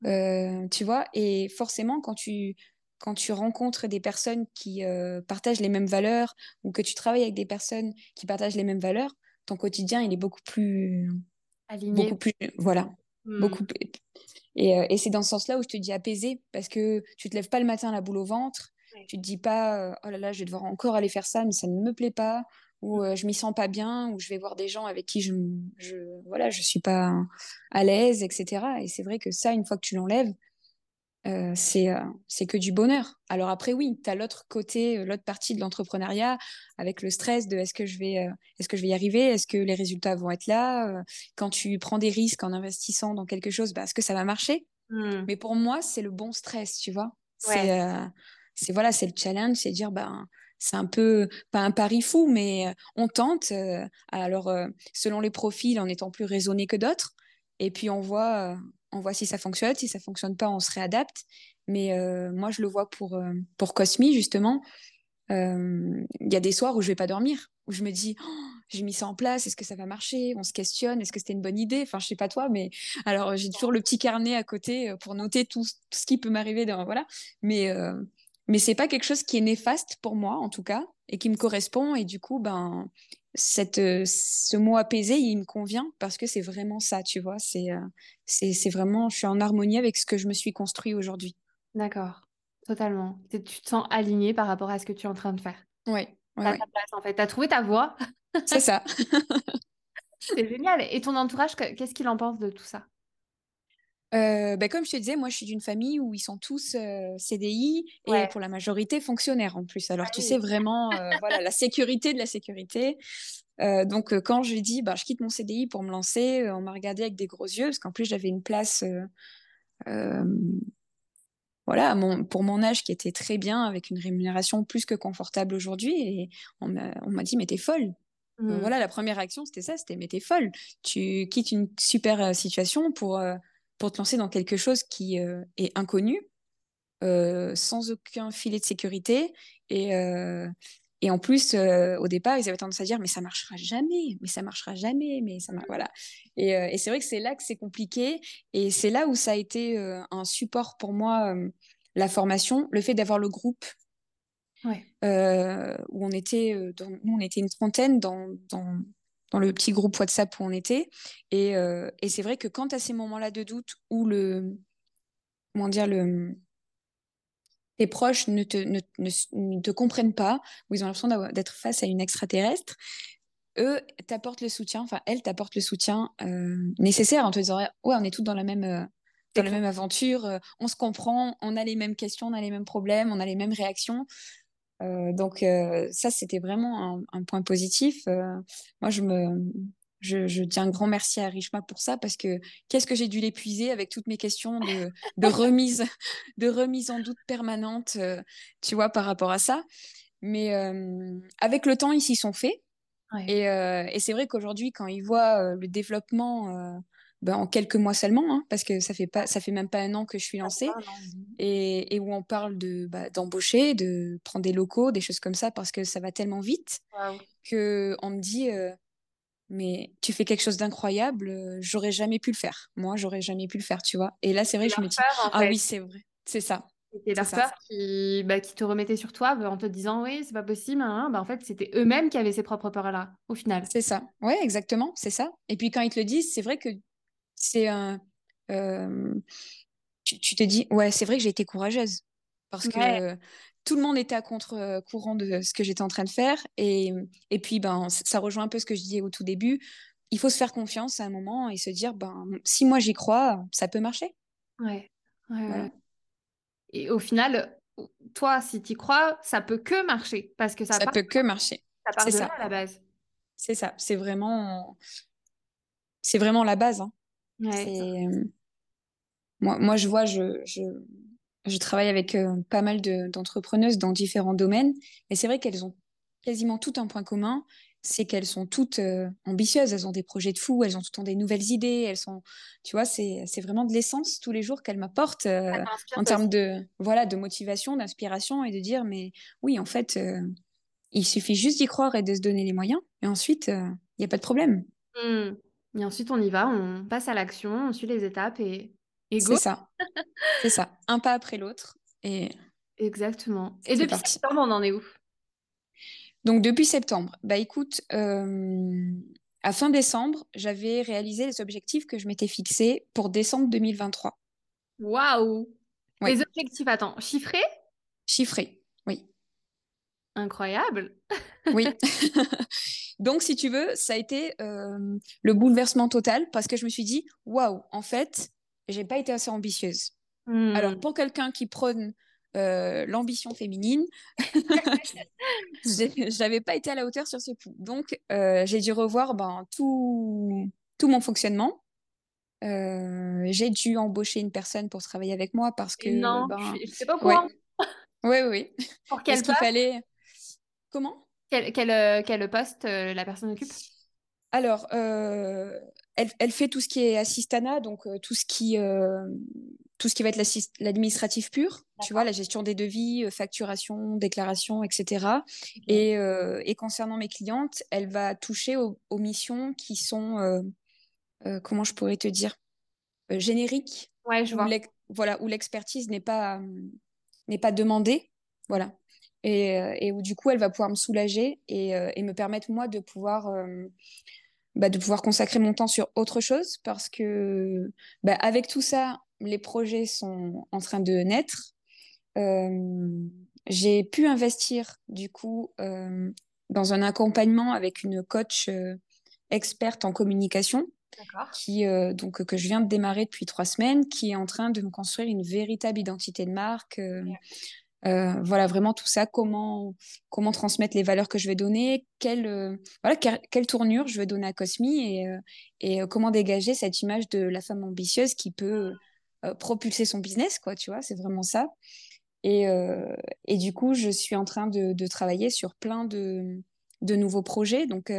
[SPEAKER 2] euh, tu vois. Et forcément, quand tu quand tu rencontres des personnes qui euh, partagent les mêmes valeurs ou que tu travailles avec des personnes qui partagent les mêmes valeurs, ton quotidien, il est beaucoup plus...
[SPEAKER 1] Aligné.
[SPEAKER 2] Beaucoup plus... Voilà. Hmm. Beaucoup Et, euh, et c'est dans ce sens-là où je te dis apaisé, parce que tu te lèves pas le matin la boule au ventre, tu te dis pas, euh, oh là là, je vais devoir encore aller faire ça, mais ça ne me plaît pas, ou hmm. je m'y sens pas bien, ou je vais voir des gens avec qui je, je voilà, je suis pas à l'aise, etc. Et c'est vrai que ça, une fois que tu l'enlèves, euh, c'est euh, c'est que du bonheur. Alors après, oui, tu as l'autre côté, euh, l'autre partie de l'entrepreneuriat avec le stress de est-ce que je vais, est-ce que je vais y arriver, est-ce que les résultats vont être là? quand tu prends des risques en investissant dans quelque chose, bah, est-ce que ça va marcher? Mmh. Mais pour moi, c'est le bon stress, tu vois? C'est c'est voilà, c'est le challenge, c'est dire ben c'est un peu pas un pari fou, mais on tente. alors selon les profils, en étant plus raisonné que d'autres, et puis on voit on voit si ça fonctionne. Si ça fonctionne pas, on se réadapte. Mais euh, moi, je le vois pour, euh, pour Cosmi, justement. Euh, il y a des soirs où je vais pas dormir, où je me dis, oh, j'ai mis ça en place, est-ce que ça va marcher? On se questionne, est-ce que c'était une bonne idée? Enfin, je sais pas toi, mais alors j'ai toujours le petit carnet à côté pour noter tout, ce qui peut m'arriver. Voilà. Mais, mais c'est pas quelque chose qui est néfaste pour moi, en tout cas, et qui me correspond. Et du coup, ben, cette, euh, ce mot apaisé, il me convient parce que c'est vraiment ça, tu vois. C'est euh, c'est vraiment, je suis en harmonie avec ce que je me suis construit aujourd'hui.
[SPEAKER 1] D'accord, totalement. Tu te sens aligné par rapport à ce que tu es en train de faire.
[SPEAKER 2] Oui. Ouais,
[SPEAKER 1] en fait. Tu as trouvé ta voie.
[SPEAKER 2] C'est ça.
[SPEAKER 1] c'est génial. Et ton entourage, qu'est-ce qu'il en pense de tout ça?
[SPEAKER 2] Euh, bah, comme je te disais, moi je suis d'une famille où ils sont tous euh, CDI et pour la majorité fonctionnaires en plus. Alors ah tu sais vraiment euh, voilà la sécurité de la sécurité. donc quand j'ai dit bah je quitte mon CDI pour me lancer, on m'a regardé avec des gros yeux parce qu'en plus j'avais une place voilà mon, pour mon âge qui était très bien avec une rémunération plus que confortable aujourd'hui et on m'a dit mais t'es folle. Mmh. Voilà, la première réaction, c'était ça, c'était mais t'es folle. Tu quittes une super situation pour, pour te lancer dans quelque chose qui euh, est inconnu, euh, sans aucun filet de sécurité. Et, euh, et en plus, au départ, ils avaient tendance à dire mais ça marchera jamais, mais ça marchera jamais, mais ça voilà. Et, et c'est vrai que c'est là que c'est compliqué, et c'est là où ça a été un support pour moi, la formation, le fait d'avoir le groupe. où on était, dans, nous, on était une trentaine dans, dans, dans le petit groupe WhatsApp où on était. Et, et c'est vrai que quand à ces moments-là de doute où le, comment dire, le, tes proches ne te, ne, ne, te comprennent pas, où ils ont l'impression d'être face à une extraterrestre, eux t'apportent le soutien, enfin elles t'apportent le soutien euh, nécessaire en te disant ouais on est toutes dans la même euh, dans la même aventure, euh, on se comprend, on a les mêmes questions, on a les mêmes problèmes, on a les mêmes réactions. Donc ça c'était vraiment un, un, point positif. moi je me je, je, dis un grand merci à Richma pour ça parce que qu'est-ce que j'ai dû l'épuiser avec toutes mes questions de, de, remise, de remise en doute permanente, euh, tu vois, par rapport à ça. Mais euh, avec le temps, ils s'y sont faits. Et, euh, et c'est vrai qu'aujourd'hui, quand ils voient euh, le développement ben, en quelques mois seulement, hein, parce que ça fait pas, ça fait même pas un an que je suis lancée, et, et, où on parle de bah, d'embaucher, de prendre des locaux, des choses comme ça, parce que ça va tellement vite wow. que on me dit mais tu fais quelque chose d'incroyable, euh, j'aurais jamais pu le faire. Moi, j'aurais jamais pu le faire, tu vois. Et là, c'est vrai, je me dis, ah oui, c'est vrai, c'est ça.
[SPEAKER 1] C'était leur peur qui, bah, qui te remettait sur toi bah, en te disant oui, c'est pas possible. Hein. Bah, en fait, c'était eux-mêmes qui avaient ces propres peurs-là, au final.
[SPEAKER 2] C'est ça. Ouais, exactement, c'est ça. Et puis quand ils te le disent, c'est vrai que c'est un. Euh... Tu, tu, te dis, ouais, c'est vrai que j'ai été courageuse. Parce ouais. que tout le monde était à contre-courant de ce que j'étais en train de faire. Et, et puis, ben, ça rejoint un peu ce que je disais au tout début. Il faut se faire confiance à un moment et se dire, ben, si moi j'y crois, ça peut marcher.
[SPEAKER 1] Ouais. ouais, voilà. Et au final, toi, si tu y crois, ça peut que marcher. Parce que ça,
[SPEAKER 2] ça
[SPEAKER 1] part...
[SPEAKER 2] peut que marcher.
[SPEAKER 1] Ça part de ça. là à la base.
[SPEAKER 2] C'est ça. C'est vraiment... C'est vraiment la base. Hein.
[SPEAKER 1] Ouais,
[SPEAKER 2] moi, moi, je vois, je, je, je travaille avec euh, pas mal d'entrepreneuses dans différents domaines et c'est vrai qu'elles ont quasiment tout un point commun, c'est qu'elles sont toutes euh, ambitieuses, elles ont des projets de fou, elles ont tout le temps des nouvelles idées, elles sont, tu vois, c'est vraiment de l'essence tous les jours qu'elles m'apportent euh, en termes de, voilà, de motivation, d'inspiration et de dire, mais oui, en fait, il suffit juste d'y croire et de se donner les moyens et ensuite, il n'y a pas de problème.
[SPEAKER 1] Mmh. Et ensuite, on y va, on passe à l'action, on suit les étapes et, et
[SPEAKER 2] C'est ça. C'est ça. Un pas après l'autre. Et...
[SPEAKER 1] Exactement. Et depuis parti. septembre, on en est où?
[SPEAKER 2] Donc, depuis septembre, bah écoute, euh, à fin décembre, j'avais réalisé les objectifs que je m'étais fixés pour décembre 2023.
[SPEAKER 1] Waouh. Les objectifs, attends, chiffrés?
[SPEAKER 2] Chiffrés.
[SPEAKER 1] Incroyable.
[SPEAKER 2] oui. Donc, si tu veux, ça a été euh, le bouleversement total parce que je me suis dit, waouh, en fait, j'ai pas été assez ambitieuse. Mmh. Alors, pour quelqu'un qui prône euh, l'ambition féminine, j'avais pas été à la hauteur sur ce coup. Donc, euh, j'ai dû revoir ben, tout, tout mon fonctionnement. J'ai dû embaucher une personne pour travailler avec moi parce que.
[SPEAKER 1] Non, ben, je sais pas quoi.
[SPEAKER 2] Oui, oui.
[SPEAKER 1] Pour quel
[SPEAKER 2] poste fallait. Comment?
[SPEAKER 1] Quel, quel, quel, poste la personne occupe?
[SPEAKER 2] Alors, euh, elle, elle, fait tout ce qui est assistana, donc euh, tout ce qui euh, tout ce qui va être l'administratif pur, tu vois, la gestion des devis, euh, facturation, déclaration, etc. Okay. Et, euh, et, concernant mes clientes, elle va toucher aux, aux missions qui sont, comment je pourrais te dire, génériques.
[SPEAKER 1] Ouais, je vois.
[SPEAKER 2] Voilà, où l'expertise n'est pas n'est pas demandée, voilà. Et, et, où du coup, elle va pouvoir me soulager et, et me permettre moi de pouvoir bah, de pouvoir consacrer mon temps sur autre chose parce que bah, avec tout ça, les projets sont en train de naître. Euh, j'ai pu investir du coup euh, dans un accompagnement avec une coach euh, experte en communication qui euh, donc que je viens de démarrer depuis trois semaines, qui est en train de me construire une véritable identité de marque, euh, euh, voilà, vraiment tout ça, comment, comment transmettre les valeurs que je vais donner, quelle, euh, voilà, quelle, tournure je vais donner à Cosmi et, euh, et comment dégager cette image de la femme ambitieuse qui peut propulser son business, quoi, tu vois, c'est vraiment ça. Et, et, du coup, je suis en train de, de travailler sur plein de, de nouveaux projets. Donc,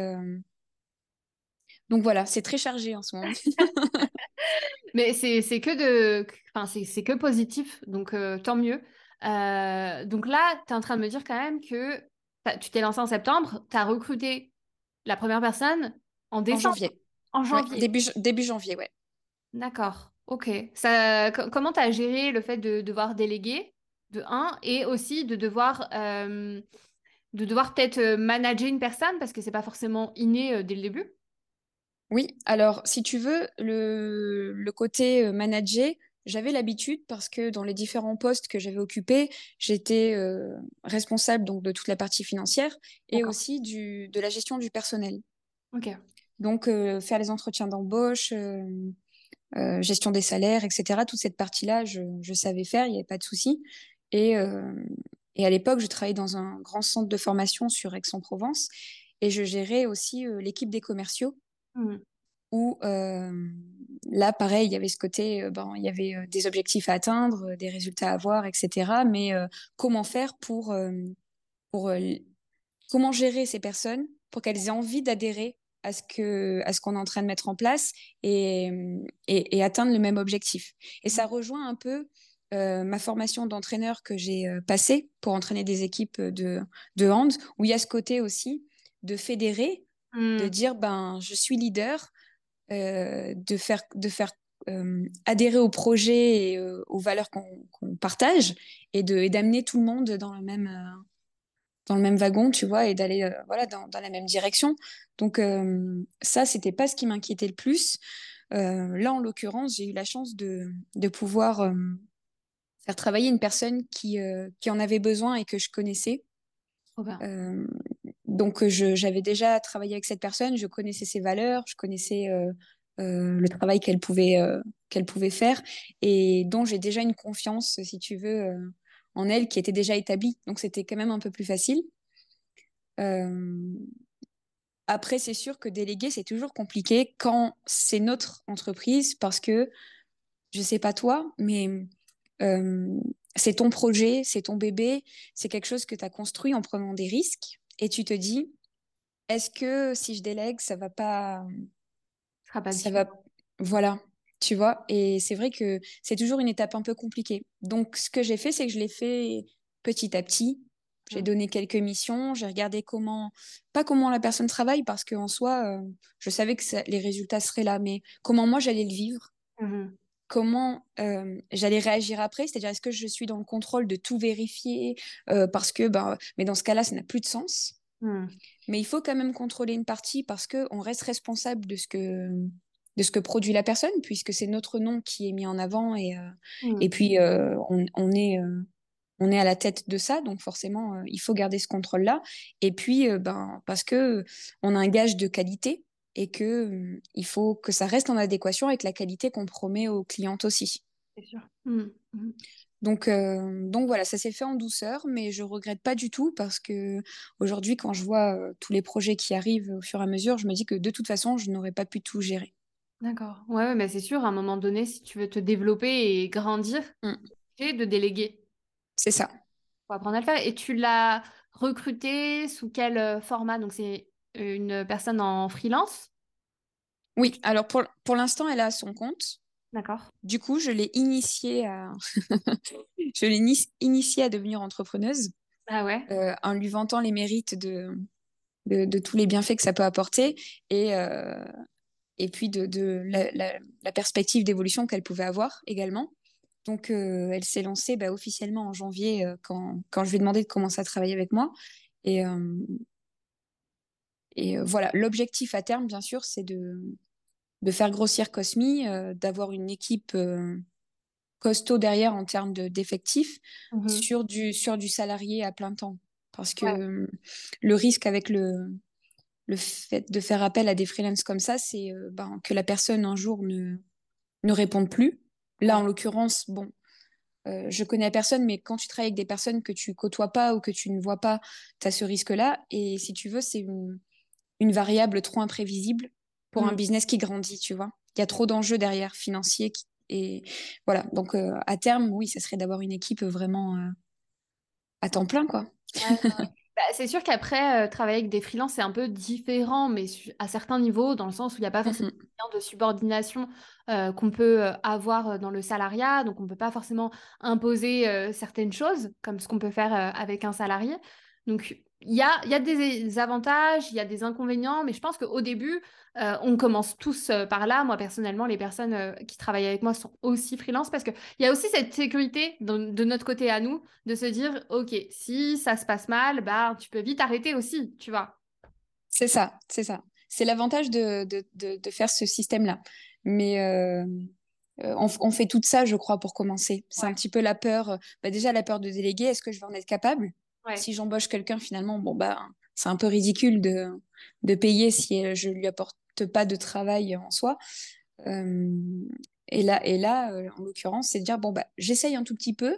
[SPEAKER 2] donc voilà, c'est très chargé en ce moment.
[SPEAKER 1] Mais c'est que de, enfin c'est que positif, donc tant mieux. Euh, donc là, tu es en train de me dire quand même que tu t'es lancé en septembre, tu as recruté la première personne en décembre.
[SPEAKER 2] En janvier.
[SPEAKER 1] En janvier.
[SPEAKER 2] Ouais, début, début janvier, ouais.
[SPEAKER 1] D'accord, ok. Ça, comment tu as géré le fait de devoir déléguer, de un, et aussi de devoir, euh, de devoir peut-être euh, manager une personne parce que c'est pas forcément inné euh, dès le début?
[SPEAKER 2] Oui, alors si tu veux, le, le côté manager, j'avais l'habitude parce que dans les différents postes que j'avais occupés, j'étais euh, responsable donc de toute la partie financière et aussi du, de la gestion du personnel.
[SPEAKER 1] Ok.
[SPEAKER 2] Donc euh, faire les entretiens d'embauche, gestion des salaires, etc. Toute cette partie-là, je, je, savais faire, il n'y avait pas de souci. Et, et à l'époque, je travaillais dans un grand centre de formation sur Aix-en-Provence et je gérais aussi l'équipe des commerciaux.
[SPEAKER 1] Mmh.
[SPEAKER 2] Où là, pareil, il y avait ce côté, ben, il y avait des objectifs à atteindre, des résultats à avoir, etc. Mais comment faire pour, pour comment gérer ces personnes pour qu'elles aient envie d'adhérer à ce que à ce qu'on est en train de mettre en place et, et, et atteindre le même objectif? Et ça mmh. rejoint un peu ma formation d'entraîneur que j'ai passée pour entraîner des équipes de, de hand, où il y a ce côté aussi de fédérer, de mmh. dire ben je suis leader, euh, de faire, de faire euh, adhérer au projet et euh, aux valeurs qu'on partage et d'amener tout le monde dans le même, dans le même wagon, tu vois, et d'aller voilà, dans, dans, la même direction. Donc ça, c'était pas ce qui m'inquiétait le plus. là, en l'occurrence, j'ai eu la chance de, de pouvoir faire travailler une personne qui, qui en avait besoin et que je connaissais. Donc, j'avais déjà travaillé avec cette personne, je connaissais ses valeurs, je connaissais euh, euh, le travail qu'elle pouvait, euh, pouvait faire et dont j'ai déjà une confiance, si tu veux, en elle qui était déjà établie. Donc, c'était quand même un peu plus facile. Après, c'est sûr que déléguer, c'est toujours compliqué quand c'est notre entreprise parce que, je sais pas toi, mais c'est ton projet, c'est ton bébé, c'est quelque chose que tu as construit en prenant des risques et tu te dis, est-ce que si je délègue, ça va pas,
[SPEAKER 1] ça
[SPEAKER 2] va, voilà, tu vois. Et c'est vrai que c'est toujours une étape un peu compliquée. Donc, ce que j'ai fait, c'est que je l'ai fait petit à petit. J'ai donné quelques missions, j'ai regardé comment, pas comment la personne travaille, parce qu'en soi, euh, je savais que les résultats seraient là, mais comment moi j'allais le vivre,
[SPEAKER 1] mmh
[SPEAKER 2] comment euh, j'allais réagir après, c'est-à-dire est-ce que je suis dans le contrôle de tout vérifier, euh, parce que, bah, mais dans ce cas-là, ça n'a plus de sens.
[SPEAKER 1] Mmh.
[SPEAKER 2] Mais il faut quand même contrôler une partie parce qu'on reste responsable de ce, que, de ce que produit la personne, puisque c'est notre nom qui est mis en avant et, euh,
[SPEAKER 1] mmh.
[SPEAKER 2] et puis on, on, est, on est à la tête de ça, donc forcément, il faut garder ce contrôle-là. Et puis, ben, parce que on a un gage de qualité et que il faut que ça reste en adéquation avec la qualité qu'on promet aux clientes aussi.
[SPEAKER 1] C'est sûr. Mmh.
[SPEAKER 2] Donc, euh, donc voilà, ça s'est fait en douceur, mais je regrette pas du tout parce que aujourd'hui, quand je vois euh, tous les projets qui arrivent au fur et à mesure, je me dis que de toute façon, je n'aurais pas pu tout gérer.
[SPEAKER 1] D'accord. Ouais, mais c'est sûr, à un moment donné, si tu veux te développer et grandir,
[SPEAKER 2] mm.
[SPEAKER 1] tu de déléguer.
[SPEAKER 2] C'est ça.
[SPEAKER 1] Pour apprendre à le faire. Et tu l'as recruté sous quel euh, format? Donc, c'est une personne en freelance?
[SPEAKER 2] Oui, alors pour, pour l'instant, elle a son compte.
[SPEAKER 1] D'accord.
[SPEAKER 2] Du coup, je l'ai initiée à, je l'ai initiée à devenir entrepreneuse.
[SPEAKER 1] Ah ouais?
[SPEAKER 2] Euh, en lui vantant les mérites de, de, tous les bienfaits que ça peut apporter et, euh, et puis de, de la, perspective d'évolution qu'elle pouvait avoir également. Donc, euh, elle s'est lancée bah, officiellement en janvier quand, quand je lui ai demandé de commencer à travailler avec moi. Et, et voilà, l'objectif à terme, bien sûr, c'est de, de faire grossir Cosmi, euh, d'avoir une équipe euh, costaud derrière en termes d'effectifs
[SPEAKER 1] mhm.
[SPEAKER 2] sur, du, sur du salarié à plein temps. Parce que euh, le risque avec le, le fait de faire appel à des freelances comme ça, c'est ben, que la personne un jour ne, ne réponde plus. Là, en l'occurrence, bon, je connais personne, mais quand tu travailles avec des personnes que tu côtoies pas ou que tu ne vois pas, tu as ce risque-là. Et si tu veux, c'est une, une variable trop imprévisible pour un mm. business qui grandit, tu vois. Il y a trop d'enjeux derrière financiers. et voilà, donc euh, à terme, oui, ce serait d'avoir une équipe vraiment euh, à temps plein, quoi.
[SPEAKER 1] Bah, c'est sûr qu'après, euh, travailler avec des freelances, c'est un peu différent, mais à certains niveaux, dans le sens où il n'y a pas forcément de subordination qu'on peut avoir dans le salariat. Donc, on ne peut pas forcément imposer certaines choses, comme ce qu'on peut faire avec un salarié. Donc, il y a, y a, des avantages, il y a des inconvénients, mais je pense qu'au début, euh, on commence tous euh, par là. Moi, personnellement, les personnes euh, qui travaillent avec moi sont aussi freelance parce qu'il y a aussi cette sécurité de, notre côté à nous de se dire, OK, si ça se passe mal, bah, tu peux vite arrêter aussi, tu vois.
[SPEAKER 2] C'est ça, c'est ça. c'est l'avantage de, de, de, faire ce système-là. Mais on, on, fait tout ça, je crois, pour commencer. C'est un petit peu la peur. Bah, déjà, la peur de déléguer. Est-ce que je vais en être capable? Si j'embauche quelqu'un, finalement, bon, bah, c'est un peu ridicule de, de payer si je lui apporte pas de travail en soi. et là, et là en l'occurrence, c'est de dire bon, bah, j'essaye un tout petit peu.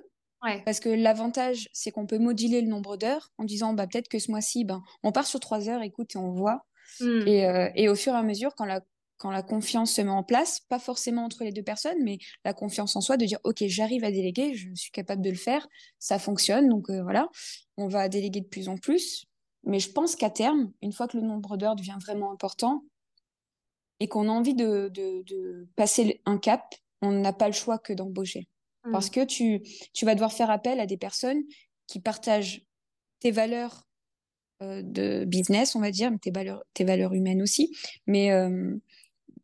[SPEAKER 2] Parce que l'avantage, c'est qu'on peut moduler le nombre d'heures en disant bah, peut-être que ce mois-ci, ben, on part sur trois heures, écoute, et on voit. Mmh. Et, et, au fur et à mesure, quand la quand la confiance se met en place, pas forcément entre les deux personnes, mais la confiance en soi de dire ok j'arrive à déléguer, je suis capable de le faire, ça fonctionne, donc euh, voilà, on va déléguer de plus en plus. Mais je pense qu'à terme, une fois que le nombre d'heures devient vraiment important et qu'on a envie de, de, passer un cap, on n'a pas le choix que d'embaucher. Mmh. Parce que tu, tu vas devoir faire appel à des personnes qui partagent tes valeurs euh, de business, on va dire, tes valeurs, tes valeurs humaines aussi, mais euh,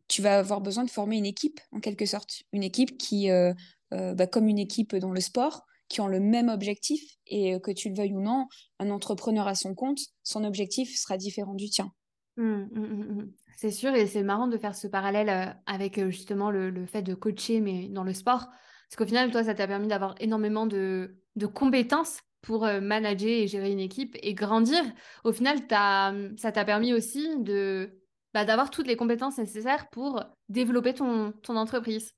[SPEAKER 2] tu vas avoir besoin de former une équipe, en quelque sorte. Une équipe qui, euh, euh, bah, comme une équipe dans le sport, qui ont le même objectif et euh, que tu le veuilles ou non, un entrepreneur à son compte, son objectif sera différent du tien.
[SPEAKER 1] Mmh, mmh, mmh, c'est sûr, et c'est marrant de faire ce parallèle avec justement le, fait de coacher, mais dans le sport. Parce qu'au final, toi, ça t'a permis d'avoir énormément de, de, compétences pour manager et gérer une équipe et grandir. Au final, ça t'a permis aussi de bah, d'avoir toutes les compétences nécessaires pour développer ton, ton entreprise.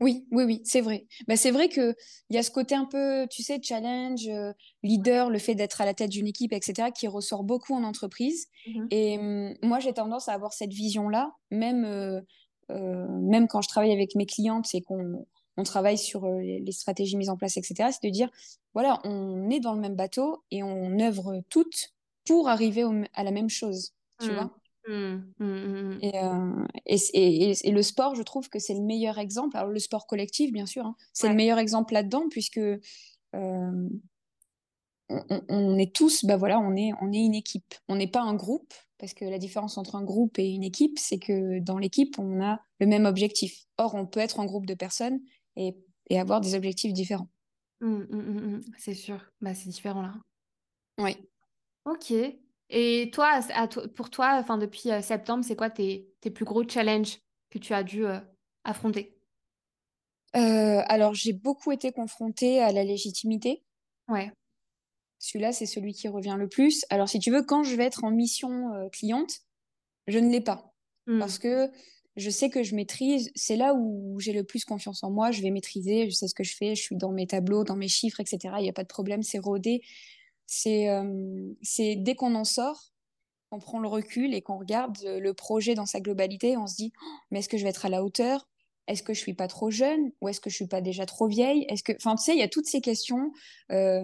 [SPEAKER 2] Oui, oui, oui, c'est vrai. Bah, c'est vrai qu'il y a ce côté un peu, tu sais, challenge, euh, leader, le fait d'être à la tête d'une équipe, etc., qui ressort beaucoup en entreprise. Mmh Et hum, moi, j'ai tendance à avoir cette vision-là, même, euh, euh, même quand je travaille avec mes clientes et qu'on on travaille sur les stratégies mises en place, etc., c'est de dire, voilà, on est dans le même bateau et on œuvre toutes pour arriver à la même chose, tu mmh. vois Mmh, mmh, mmh, euh, et, et, et, le sport, je trouve que c'est le meilleur exemple. Alors, le sport collectif, bien sûr, hein, c'est le meilleur exemple là-dedans, puisque euh, on, est tous, bah voilà, on est, on est une équipe. On n'est pas un groupe, parce que la différence entre un groupe et une équipe, c'est que dans l'équipe, on a le même objectif. Or, on peut être un groupe de personnes et, et avoir des objectifs différents.
[SPEAKER 1] c'est sûr, bah, c'est différent là.
[SPEAKER 2] Oui.
[SPEAKER 1] Ok. Et toi, pour toi, enfin, depuis euh, septembre, c'est quoi tes, plus gros challenges que tu as dû euh, affronter?
[SPEAKER 2] Euh, Alors, j'ai beaucoup été confrontée à la légitimité.
[SPEAKER 1] Ouais.
[SPEAKER 2] Celui-là, c'est celui qui revient le plus. Alors, si tu veux, quand je vais être en mission cliente, je ne l'ai pas. Mmh. Parce que je sais que je maîtrise. C'est là où j'ai le plus confiance en moi. Je vais maîtriser, je sais ce que je fais, je suis dans mes tableaux, dans mes chiffres, etc. Il n'y a pas de problème, c'est rodé c'est euh, dès qu'on en sort, on prend le recul et qu'on regarde le projet dans sa globalité, on se dit oh, mais est-ce que je vais être à la hauteur? Est-ce que je suis pas trop jeune? Ou est-ce que je suis pas déjà trop vieille? Est-ce que, enfin, tu sais, il y a toutes ces questions euh,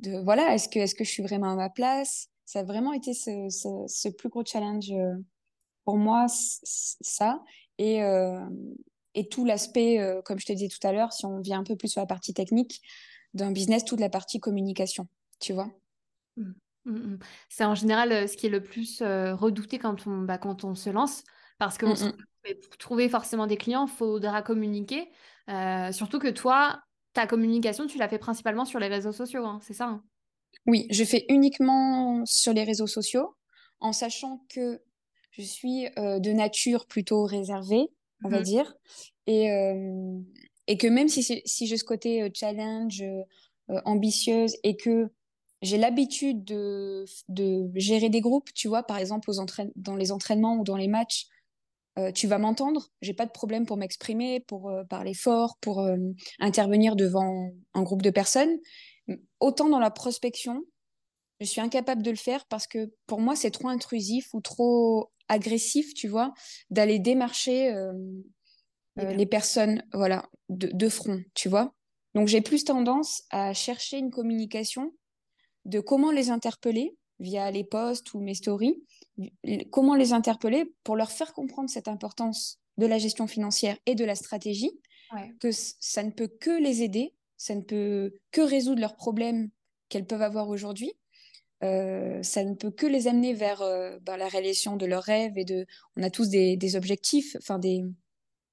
[SPEAKER 2] de voilà, est-ce que est-ce que je suis vraiment à ma place? Ça a vraiment été ce, ce, plus gros challenge euh, pour moi, ça. Et et tout l'aspect, comme je te disais tout à l'heure, si on vient un peu plus sur la partie technique, d'un business toute la partie communication, tu vois.
[SPEAKER 1] Mmh, mmh, mmh. C'est en général euh, ce qui est le plus euh, redouté quand on, bah, quand on se lance, parce que pour trouver forcément des clients, il faudra communiquer. Euh, surtout que toi, ta communication, tu l'as fait principalement sur les réseaux sociaux, hein, c'est ça hein?
[SPEAKER 2] Oui, je fais uniquement sur les réseaux sociaux, en sachant que je suis de nature plutôt réservée, on va dire. Et, et que même si, si j'ai ce côté euh, challenge, euh, euh, ambitieuse et que j'ai l'habitude de, gérer des groupes, tu vois, par exemple aux dans les entraînements ou dans les matchs, tu vas m'entendre, j'ai pas de problème pour m'exprimer, pour parler fort, pour intervenir devant un groupe de personnes. Autant dans la prospection, je suis incapable de le faire parce que pour moi c'est trop intrusif ou trop agressif, tu vois, d'aller démarcher euh, les personnes voilà, de, front, tu vois. Donc j'ai plus tendance à chercher une communication de comment les interpeller via les posts ou mes stories, comment les interpeller pour leur faire comprendre cette importance de la gestion financière et de la stratégie, que ça ne peut que les aider, ça ne peut que résoudre leurs problèmes qu'elles peuvent avoir aujourd'hui. Euh, ça ne peut que les amener vers euh, ben, la réalisation de leurs rêves et de. On a tous des, des objectifs, enfin des,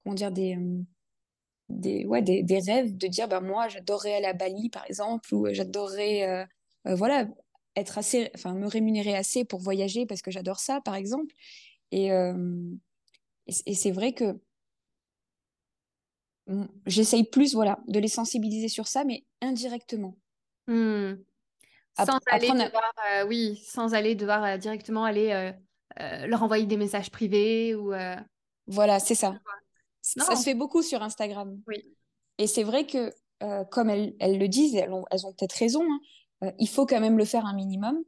[SPEAKER 2] comment dire, des, euh, des, ouais, des, des, rêves de dire, bah, moi, j'adorerais aller à Bali, par exemple, ou j'adorerais, euh, euh, voilà, être assez, enfin, me rémunérer assez pour voyager parce que j'adore ça, par exemple. Et, euh, et, c'est vrai que j'essaye plus, voilà, de les sensibiliser sur ça, mais indirectement.
[SPEAKER 1] Hmm. Sans aller devoir, euh, oui, sans aller devoir euh, directement aller leur envoyer des messages privés ou.
[SPEAKER 2] Voilà, c'est ça. Ça se fait beaucoup sur Instagram.
[SPEAKER 1] Oui.
[SPEAKER 2] Et c'est vrai que, comme elles, elles, le disent, elles ont, peut-être raison, hein, euh, il faut quand même le faire un minimum.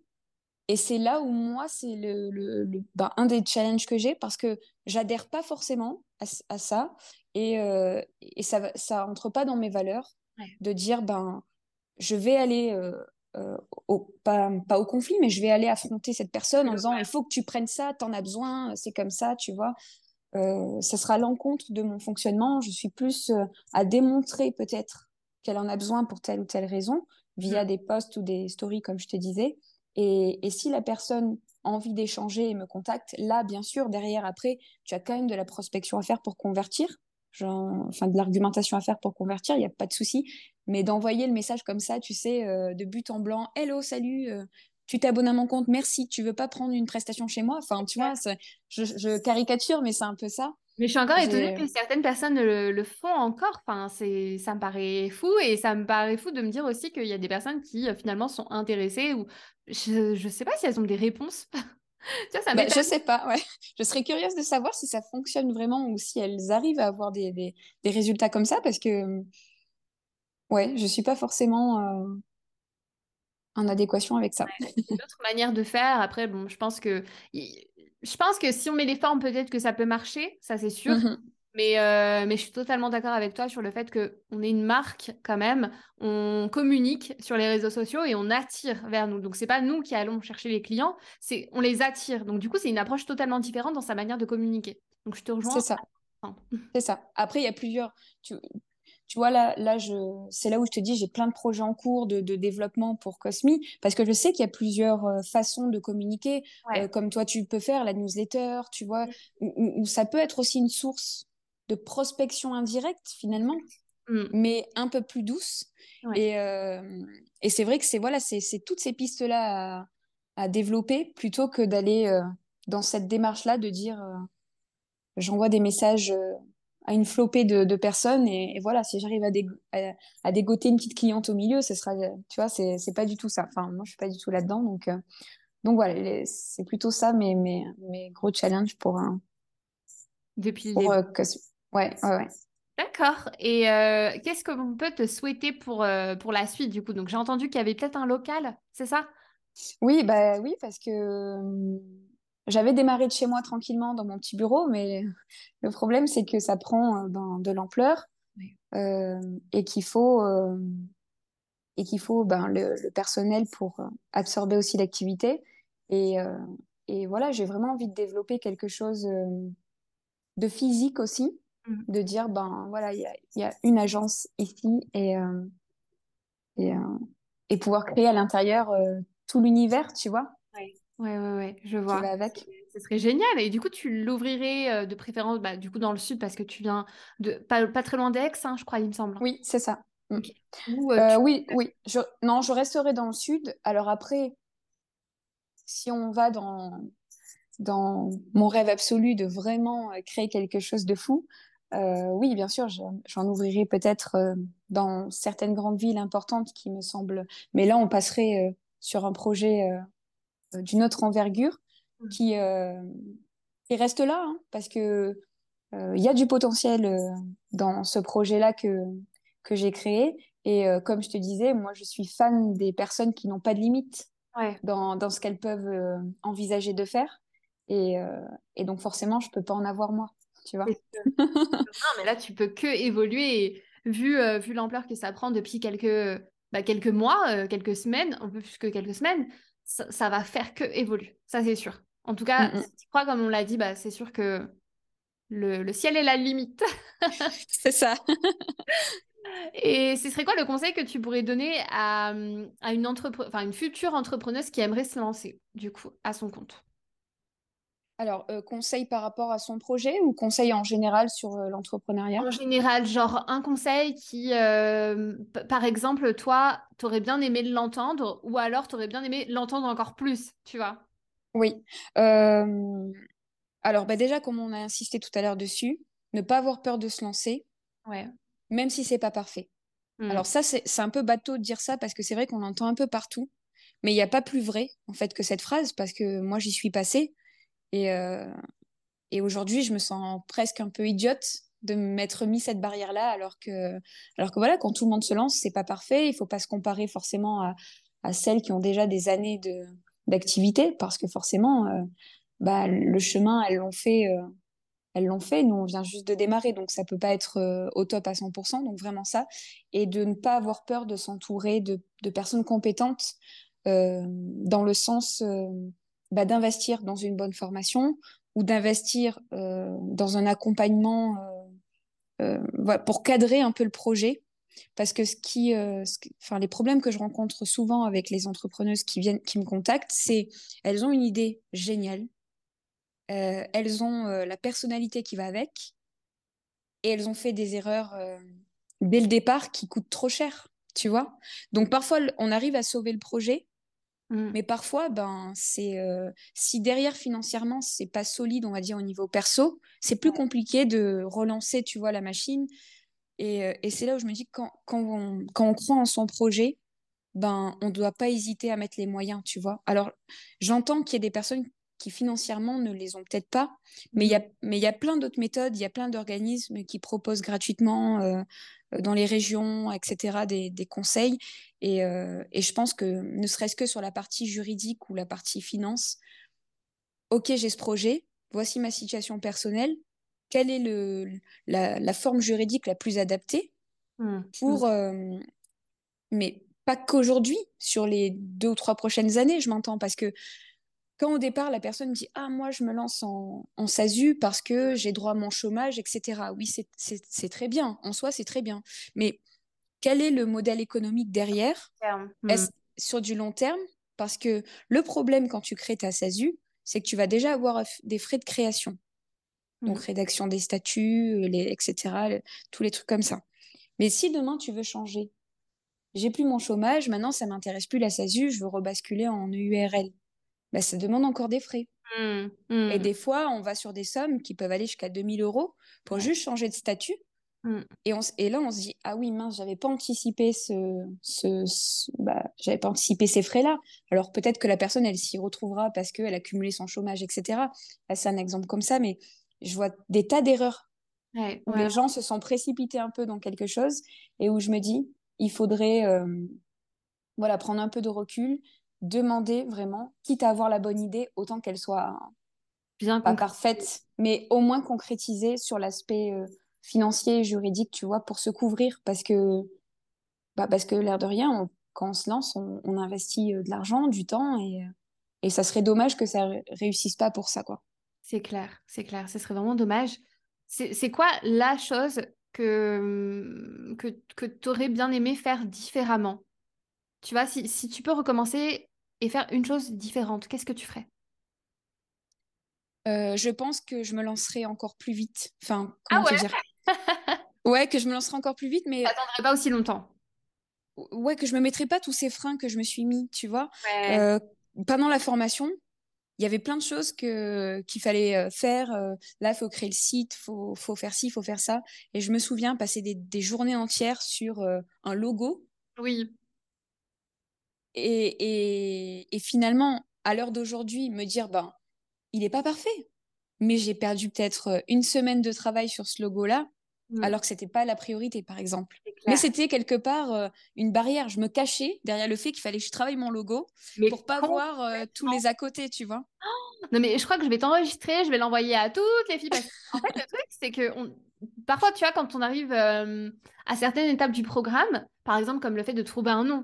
[SPEAKER 2] Et c'est là où moi, c'est le, le, ben, un des challenges que j'ai parce que j'adhère pas forcément à, ça et, euh, et ça ça entre pas dans mes valeurs de dire ben je vais aller euh, au, pas, pas, au conflit mais je vais aller affronter cette personne en disant il faut que tu prennes ça, t'en as besoin, c'est comme ça, tu vois. Ça sera l'encontre de mon fonctionnement. Je suis plus à démontrer peut-être qu'elle en a besoin pour telle ou telle raison via mm. des posts ou des stories, comme je te disais. Et, et si la personne a envie d'échanger et me contacte, là, bien sûr, derrière, après, tu as quand même de la prospection à faire pour convertir, genre, enfin de l'argumentation à faire pour convertir, il n'y a pas de souci. Mais d'envoyer le message comme ça, tu sais, euh, de but en blanc, hello, salut, euh, tu t'abonnes à mon compte, merci, tu veux pas prendre une prestation chez moi? Enfin, tu vois, je, je, caricature, mais c'est un peu ça.
[SPEAKER 1] Mais je suis encore étonnée que certaines personnes le, le, font encore. Enfin, c'est, ça me paraît fou et ça me paraît fou de me dire aussi qu'il y a des personnes qui euh, finalement sont intéressées ou je, ne sais pas si elles ont des réponses.
[SPEAKER 2] ça bah, je sais pas, ouais. Je serais curieuse de savoir si ça fonctionne vraiment ou si elles arrivent à avoir des, des, des résultats comme ça parce que, ouais, je suis pas forcément euh, en adéquation avec ça.
[SPEAKER 1] Ouais, une autre manière de faire. Après, bon, je pense que je pense que si on met les formes, peut-être que ça peut marcher, ça c'est sûr. Mhm. Mais, euh, mais je suis totalement d'accord avec toi sur le fait qu'on est une marque quand même, on communique sur les réseaux sociaux et on attire vers nous. Donc c'est pas nous qui allons chercher les clients, c'est on les attire. Donc du coup c'est une approche totalement différente dans sa manière de communiquer. Donc je te rejoins.
[SPEAKER 2] C'est ça. C'est ça. Après il y a plusieurs. Tu, tu vois, là, là je... c'est là où je te dis, j'ai plein de projets en cours de, développement pour Cosmi, parce que je sais qu'il y a plusieurs euh, façons de communiquer, euh, comme toi, tu peux faire la newsletter, tu vois, où, ça peut être aussi une source de prospection indirecte, finalement, mm. mais un peu plus douce. Et, euh, et c'est vrai que c'est voilà, c'est toutes ces pistes-là à, développer, plutôt que d'aller dans cette démarche-là de dire, j'envoie des messages à une flopée de, personnes et, voilà si j'arrive à, à, dégoter une petite cliente au milieu ce sera tu vois c'est c'est pas du tout ça enfin moi je suis pas du tout là dedans donc euh, donc voilà c'est plutôt ça mes, mes, mes gros challenges pour un
[SPEAKER 1] depuis
[SPEAKER 2] pour, euh, ouais ouais, ouais.
[SPEAKER 1] D'accord. Et euh, qu'est-ce qu'on peut te souhaiter pour, pour la suite du coup? Donc j'ai entendu qu'il y avait peut-être un local, c'est ça?
[SPEAKER 2] Oui, bah oui, parce que j'avais démarré de chez moi tranquillement dans mon petit bureau, mais le problème, c'est que ça prend euh, ben, de l'ampleur euh, et qu'il faut, euh, et qu'il faut ben, le, personnel pour absorber aussi l'activité. Et, et, voilà, j'ai vraiment envie de développer quelque chose de physique aussi, mmh. de dire, ben voilà, il y, y a, une agence ici et, et, et pouvoir créer à l'intérieur tout l'univers, tu vois.
[SPEAKER 1] Ouais, ouais, ouais, je vois. avec. Ce serait génial. Et du coup, tu l'ouvrirais euh, de préférence bah, du coup, dans le sud parce que tu viens de pas, pas très loin d'Aix, hein, je crois, il me semble.
[SPEAKER 2] Oui, c'est ça. Mm. Euh, euh, oui, oui. Je... Non, je resterai dans le sud. Alors après, si on va dans, dans mon rêve absolu de vraiment créer quelque chose de fou, oui, bien sûr, j'en ouvrirai peut-être dans certaines grandes villes importantes qui me semblent. Mais là, on passerait sur un projet d'une autre envergure mmh. qui, euh, qui reste là, hein, parce que euh, il y a du potentiel dans ce projet-là que, que j'ai créé. Et comme je te disais, moi, je suis fan des personnes qui n'ont pas de limites dans, dans, ce qu'elles peuvent envisager de faire. Et, et, donc, forcément, je peux pas en avoir moi, tu vois.
[SPEAKER 1] non, mais là, tu peux que évoluer. vu, vu l'ampleur que ça prend depuis quelques, bah, quelques mois, quelques semaines, un peu plus que quelques semaines, ça, va faire que évoluer. Ça, c'est sûr. En tout cas, je crois, comme on l'a dit, bah, c'est sûr que le, ciel est la limite.
[SPEAKER 2] c'est ça.
[SPEAKER 1] Et ce serait quoi le conseil que tu pourrais donner à, à une, enfin, une future entrepreneuse qui aimerait se lancer, du coup, à son compte?
[SPEAKER 2] Alors, euh, conseil par rapport à son projet ou conseil en général sur euh, l'entrepreneuriat?
[SPEAKER 1] En général, genre un conseil qui, euh, par exemple, toi, t'aurais bien aimé l'entendre ou alors t'aurais bien aimé l'entendre encore plus, tu vois?
[SPEAKER 2] Oui. Alors, bah déjà, comme on a insisté tout à l'heure dessus, ne pas avoir peur de se lancer,
[SPEAKER 1] ouais.
[SPEAKER 2] même si c'est pas parfait. Hmm. Alors ça, c'est un peu bateau de dire ça parce que c'est vrai qu'on l'entend un peu partout, mais il n'y a pas plus vrai en fait que cette phrase parce que moi j'y suis passée. Et, euh, et aujourd'hui, je me sens presque un peu idiote de m'être mis cette barrière-là, alors que, alors que voilà, quand tout le monde se lance, c'est pas parfait. Il faut pas se comparer forcément à, à celles qui ont déjà des années de d'activité, parce que forcément, euh, bah, le chemin, elles l'ont fait. Euh, elles l'ont fait, nous on vient juste de démarrer, donc ça peut pas être au top à 100%, donc vraiment ça, et de ne pas avoir peur de s'entourer de, de, personnes compétentes dans le sens bah, d'investir dans une bonne formation ou d'investir euh, dans un accompagnement euh, euh, pour cadrer un peu le projet. Parce que les problèmes que je rencontre souvent avec les entrepreneuses qui viennent, qui me contactent, c'est elles ont une idée géniale, elles ont la personnalité qui va avec, et elles ont fait des erreurs dès le départ qui coûtent trop cher, tu vois. Donc parfois, on arrive à sauver le projet, Mm. Mais parfois, ben, c'est euh, si derrière financièrement c'est pas solide, on va dire au niveau perso, c'est plus compliqué de relancer, tu vois, la machine. Et, euh, et c'est là où je me dis que quand, quand, on, quand on croit en son projet, ben, on ne doit pas hésiter à mettre les moyens, tu vois. Alors, j'entends qu'il y a des personnes qui financièrement ne les ont peut-être pas, mais il y a, mm. mais il y a plein d'autres méthodes, il y a plein d'organismes qui proposent gratuitement euh, dans les régions, etc., des, des conseils. Et, euh, et, je pense que ne serait-ce que sur la partie juridique ou la partie finance, ok, j'ai ce projet, voici ma situation personnelle, quelle est le, la, la forme juridique la plus adaptée mmh, pour... Mmh. Euh, mais pas qu'aujourd'hui, sur les deux ou trois prochaines années, je m'entends, parce que quand au départ, la personne me dit Ah, moi, je me lance en, en SASU parce que j'ai droit à mon chômage, etc. Oui, c'est très bien. En soi, c'est très bien. Mais quel est le modèle économique derrière? Est-ce hmm. sur du long terme? Parce que le problème quand tu crées ta SASU, c'est que tu vas déjà avoir des frais de création. Donc hmm. rédaction des statuts, les, etc., tous les trucs comme ça. Mais si demain tu veux changer, j'ai plus mon chômage, maintenant ça m'intéresse plus la SASU, je veux rebasculer en URL. Ben, ça demande encore des frais. Hmm. Et des fois, on va sur des sommes qui peuvent aller jusqu'à 2000 euros pour juste changer de statut. Mm. Et, on, et, là, on se dit, ah oui, mince, j'avais pas anticipé ce, ce, bah, j'avais pas anticipé ces frais-là. Alors peut-être que la personne, elle s'y retrouvera parce qu'elle a cumulé son chômage, etc. c'est un exemple comme ça, mais je vois des tas d'erreurs où les gens se sont précipités un peu dans quelque chose et où je me dis, il faudrait, euh, voilà, prendre un peu de recul, demander vraiment, quitte à avoir la bonne idée, autant qu'elle soit bien pas parfaite, mais au moins concrétisée sur l'aspect euh, financier et juridique, tu vois, pour se couvrir. Parce que, bah parce que l'air de rien, quand on se lance, on, investit euh, de l'argent, du temps, et, et ça serait dommage que ça réussisse pas pour ça, quoi.
[SPEAKER 1] C'est clair, c'est clair. Ce serait vraiment dommage. C'est quoi la chose que, que, que tu aurais bien aimé faire différemment? Tu vois, si, si tu peux recommencer et faire une chose différente, qu'est-ce que tu ferais?
[SPEAKER 2] Euh, je pense que je me lancerai encore plus vite. Enfin, comment ah ouais dire? Ouais, que je me lancerai encore plus vite, mais.
[SPEAKER 1] T'attendrais pas aussi longtemps.
[SPEAKER 2] Ouais, que je me mettrai pas tous ces freins que je me suis mis, tu vois? Euh, pendant la formation, il y avait plein de choses que qu'il fallait euh, faire. Là, faut créer le site, faut faut faire ci, faut faire ça. Et je me souviens passer des, des journées entières sur un logo.
[SPEAKER 1] Oui.
[SPEAKER 2] Et, et, et finalement, à l'heure d'aujourd'hui, me dire ben il n'est pas parfait, mais j'ai perdu peut-être une semaine de travail sur ce logo-là Mm. alors que c'était pas la priorité, par exemple. Mais c'était quelque part euh, une barrière. Je me cachais derrière le fait qu'il fallait que je travaille mon logo mais pour pas voir euh, tous les à côté, tu vois.
[SPEAKER 1] non, mais je crois que je vais t'enregistrer, je vais l'envoyer à toutes les filles. en fait, le truc, c'est que parfois, tu vois, quand on arrive euh, à certaines étapes du programme, par exemple, comme le fait de trouver un nom,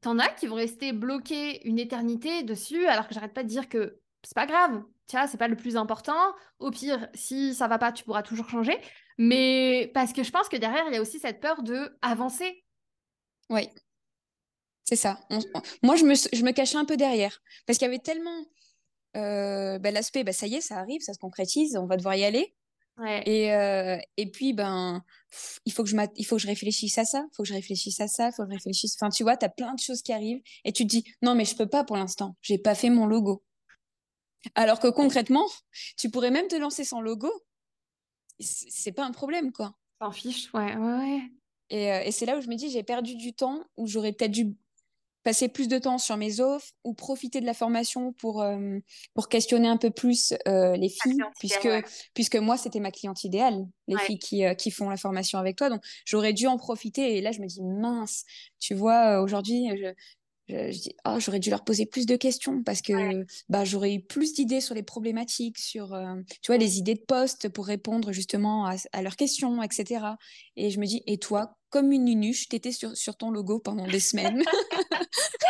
[SPEAKER 1] t'en as qui vont rester bloqués une éternité dessus, alors que j'arrête pas de dire que c'est pas grave, c'est pas le plus important. Au pire, si ça va pas, tu pourras toujours changer. Mais parce que je pense que derrière, il y a aussi cette peur de avancer.
[SPEAKER 2] Oui. C'est ça. Moi, je me, cachais un peu derrière. Parce qu'il y avait tellement ben, l'aspect, ben, ça y est, ça arrive, ça se concrétise, on va devoir y aller. Et, et puis, ben, il faut, que je il faut que je réfléchisse à ça, il faut que je réfléchisse à ça, il faut que je réfléchisse. Enfin, tu vois, tu as plein de choses qui arrivent et tu te dis, non, mais je peux pas pour l'instant, j'ai pas fait mon logo. Alors que concrètement, tu pourrais même te lancer sans logo. C'est pas un problème, quoi.
[SPEAKER 1] T'en fiche, ouais, ouais,
[SPEAKER 2] Et, et c'est là où je me dis, j'ai perdu du temps, où j'aurais peut-être dû passer plus de temps sur mes offres ou profiter de la formation pour, euh, pour questionner un peu plus euh, les filles, puisque, puisque moi, c'était ma cliente idéale, les filles qui, euh, qui font la formation avec toi. Donc, j'aurais dû en profiter. Et là, je me dis, mince, tu vois, aujourd'hui, je, je, dis, oh, j'aurais dû leur poser plus de questions parce que bah, j'aurais eu plus d'idées sur les problématiques, sur tu vois, les idées de poste pour répondre justement à, à, leurs questions, etc. Et je me dis, et toi, comme une nunuche, t'étais sur, sur ton logo pendant des semaines.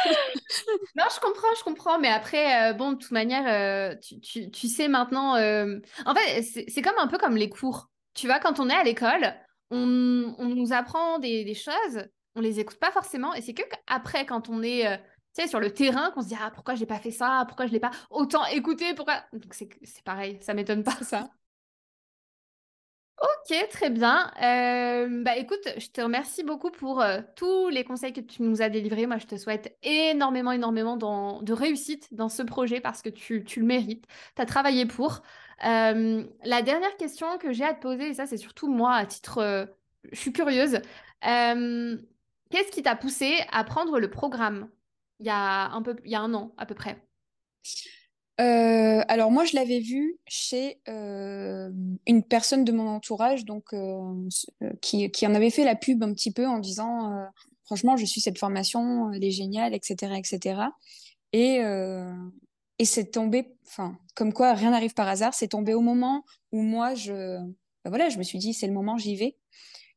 [SPEAKER 1] non, je comprends, je comprends. Mais après, euh, bon, de toute manière, euh, tu, tu, tu, sais maintenant. Euh, en fait, c'est comme un peu comme les cours. Tu vois, quand on est à l'école, on, on, nous apprend des, des, choses, on les écoute pas forcément. Et c'est que après, quand on est tu sais, sur le terrain, qu'on se dit Ah, pourquoi j'ai pas fait ça Pourquoi je l'ai pas autant écouté Pourquoi? Donc, c'est pareil, ça m'étonne pas, ça. Ok, très bien. Euh, bah écoute, je te remercie beaucoup pour euh, tous les conseils que tu nous as délivrés. Moi, je te souhaite énormément, énormément de réussite dans ce projet parce que tu, le mérites. Tu as travaillé pour. Euh, la dernière question que j'ai à te poser, et ça, c'est surtout moi, à titre. je suis curieuse. Qu'est-ce qui t'a poussé à prendre le programme il y a un peu, il y a un an à peu près?
[SPEAKER 2] Euh, alors moi, je l'avais vu chez euh, une personne de mon entourage, donc euh, qui, qui, en avait fait la pub un petit peu en disant franchement, je suis cette formation, elle est géniale, etc., etc. Et et c'est tombé, enfin, comme quoi rien n'arrive par hasard. C'est tombé au moment où moi, je, ben voilà, je me suis dit c'est le moment, j'y vais.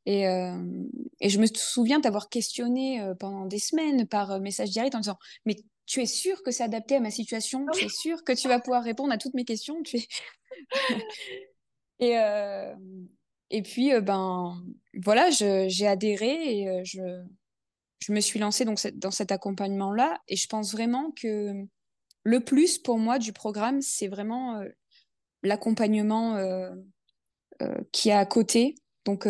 [SPEAKER 2] Et, et, je me souviens d'avoir questionné pendant des semaines par message direct en disant mais tu es sûr que c'est adapté à ma situation, tu es sûr que tu vas pouvoir répondre à toutes mes questions? Tu es... et, euh, et puis, euh, ben, voilà, j'ai adhéré et euh, je, je me suis lancée donc, dans cet accompagnement-là. Et je pense vraiment que le plus pour moi du programme, c'est vraiment l'accompagnement qui est à côté. Donc,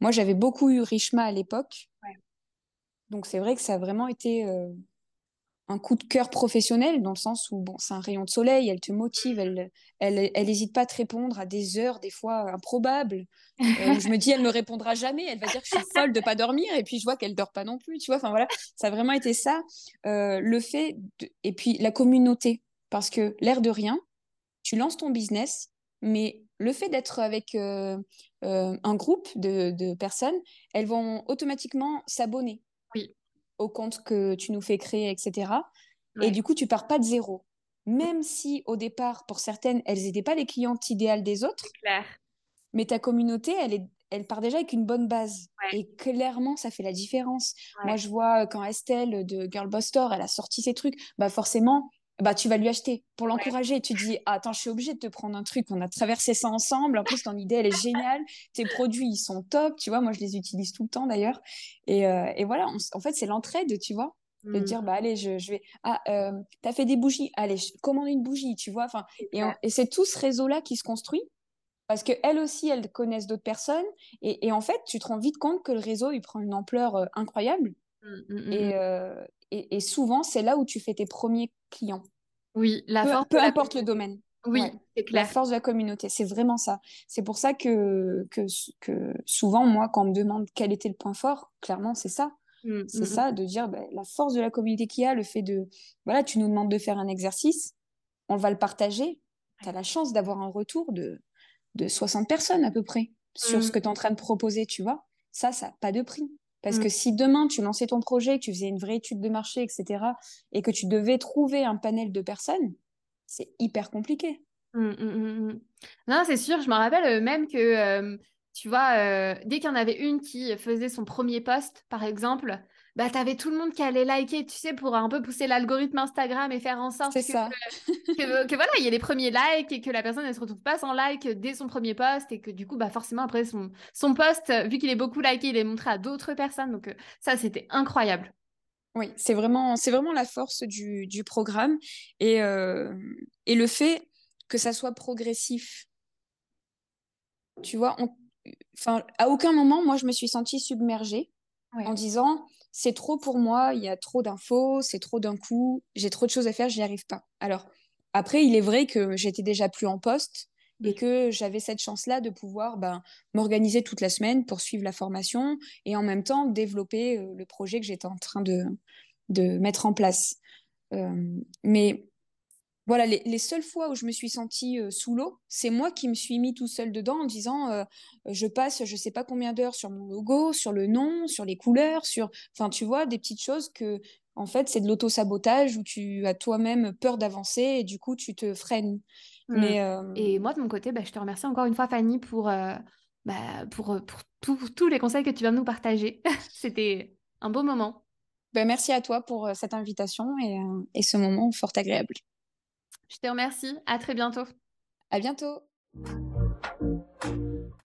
[SPEAKER 2] moi, j'avais beaucoup eu Richma à l'époque. Donc, c'est vrai que ça a vraiment été un coup de cœur professionnel dans le sens où bon c'est un rayon de soleil elle te motive elle elle elle hésite pas à te répondre à des heures des fois improbables. Euh, je me dis elle me répondra jamais elle va dire que je suis folle de pas dormir et puis je vois qu'elle dort pas non plus tu vois enfin voilà. Ça a vraiment été ça. Euh, le fait et puis la communauté. Parce que l'air de rien tu lances ton business mais le fait d'être avec euh, un groupe de, de personnes elles vont automatiquement s'abonner
[SPEAKER 1] oui
[SPEAKER 2] au compte que tu nous fais créer, etc. Et du coup, tu pars pas de zéro. Même si au départ, pour certaines, elles n'étaient pas les clientes idéales des autres.
[SPEAKER 1] Clair.
[SPEAKER 2] Mais ta communauté, elle, est, elle part déjà avec une bonne base. Et clairement, ça fait la différence. Moi, je vois quand Estelle de Girl Boss Store, elle a sorti ses trucs, bah forcément, bah, tu vas lui acheter pour l'encourager. Tu dis, ah, attends, je suis obligée de te prendre un truc. On a traversé ça ensemble. En plus, ton idée, elle est géniale. Tes produits, ils sont top. Tu vois, moi, je les utilise tout le temps d'ailleurs. Et, euh, et voilà, en fait, c'est l'entraide, tu vois. De mmh. dire, bah, allez, je, je vais. Ah, euh, t'as fait des bougies. Allez, je commande une bougie, tu vois. Enfin, et, et c'est tout ce réseau-là qui se construit. Parce qu'elles aussi, elles connaissent d'autres personnes. Et, et, en fait, tu te rends vite compte que le réseau, il prend une ampleur euh, incroyable. Mmh, mmh, et, et, et, souvent, c'est là où tu fais tes premiers clients.
[SPEAKER 1] Oui, la
[SPEAKER 2] peu,
[SPEAKER 1] force
[SPEAKER 2] peu importe le domaine.
[SPEAKER 1] Oui, c'est clair.
[SPEAKER 2] La force de la communauté, c'est vraiment ça. C'est pour ça que, que, que, souvent, moi, quand on me demande quel était le point fort, clairement, c'est ça. Mmh, c'est ça, de dire bah, la force de la communauté qu'il y a, le fait de, voilà, tu nous demandes de faire un exercice, on va le partager. Tu as la chance d'avoir un retour de, de 60 personnes à peu près sur ce que tu es en train de proposer, tu vois. Ça, ça n'a pas de prix. Parce que mm. si demain tu lançais ton projet, que tu faisais une vraie étude de marché, etc., et que tu devais trouver un panel de personnes, c'est hyper compliqué.
[SPEAKER 1] Mm, mm, non, c'est sûr, je me rappelle euh, même que, euh, tu vois, euh, dès qu'il y en avait une qui faisait son premier post, par exemple, bah, tu avais tout le monde qui allait liker, tu sais, pour un peu pousser l'algorithme Instagram et faire en sorte que, que, voilà, il y ait les premiers likes et que la personne ne se retrouve pas sans like dès son premier post et que du coup, bah, forcément, après son, son post, vu qu'il est beaucoup liké, il est montré à d'autres personnes. Donc, euh, ça, c'était incroyable.
[SPEAKER 2] Oui, c'est vraiment, c'est vraiment la force du, du programme et, euh, et le fait que ça soit progressif. Tu vois, on, enfin, à aucun moment, moi, je me suis sentie submergée en disant, c'est trop pour moi, il y a trop d'infos, c'est trop d'un coup, j'ai trop de choses à faire, je n'y arrive pas. Alors, après, il est vrai que j'étais déjà plus en poste et que j'avais cette chance-là de pouvoir ben, m'organiser toute la semaine pour suivre la formation et en même temps développer euh, le projet que j'étais en train de, de mettre en place. Euh, mais voilà, les, les, seules fois où je me suis sentie euh, sous l'eau, c'est moi qui me suis mis tout seul dedans en disant je passe je sais pas combien d'heures sur mon logo, sur le nom, sur les couleurs, sur enfin tu vois des petites choses que en fait c'est de l'auto-sabotage où tu as toi-même peur d'avancer et du coup tu te freines. Mais,
[SPEAKER 1] mmh. Et moi, de mon côté, bah, je te remercie encore une fois, Fanny, pour, bah, pour, pour tous les conseils que tu viens de nous partager. C'était un beau moment.
[SPEAKER 2] Ben, merci à toi pour cette invitation et, et ce moment fort agréable.
[SPEAKER 1] Je te remercie. À très bientôt.
[SPEAKER 2] À bientôt.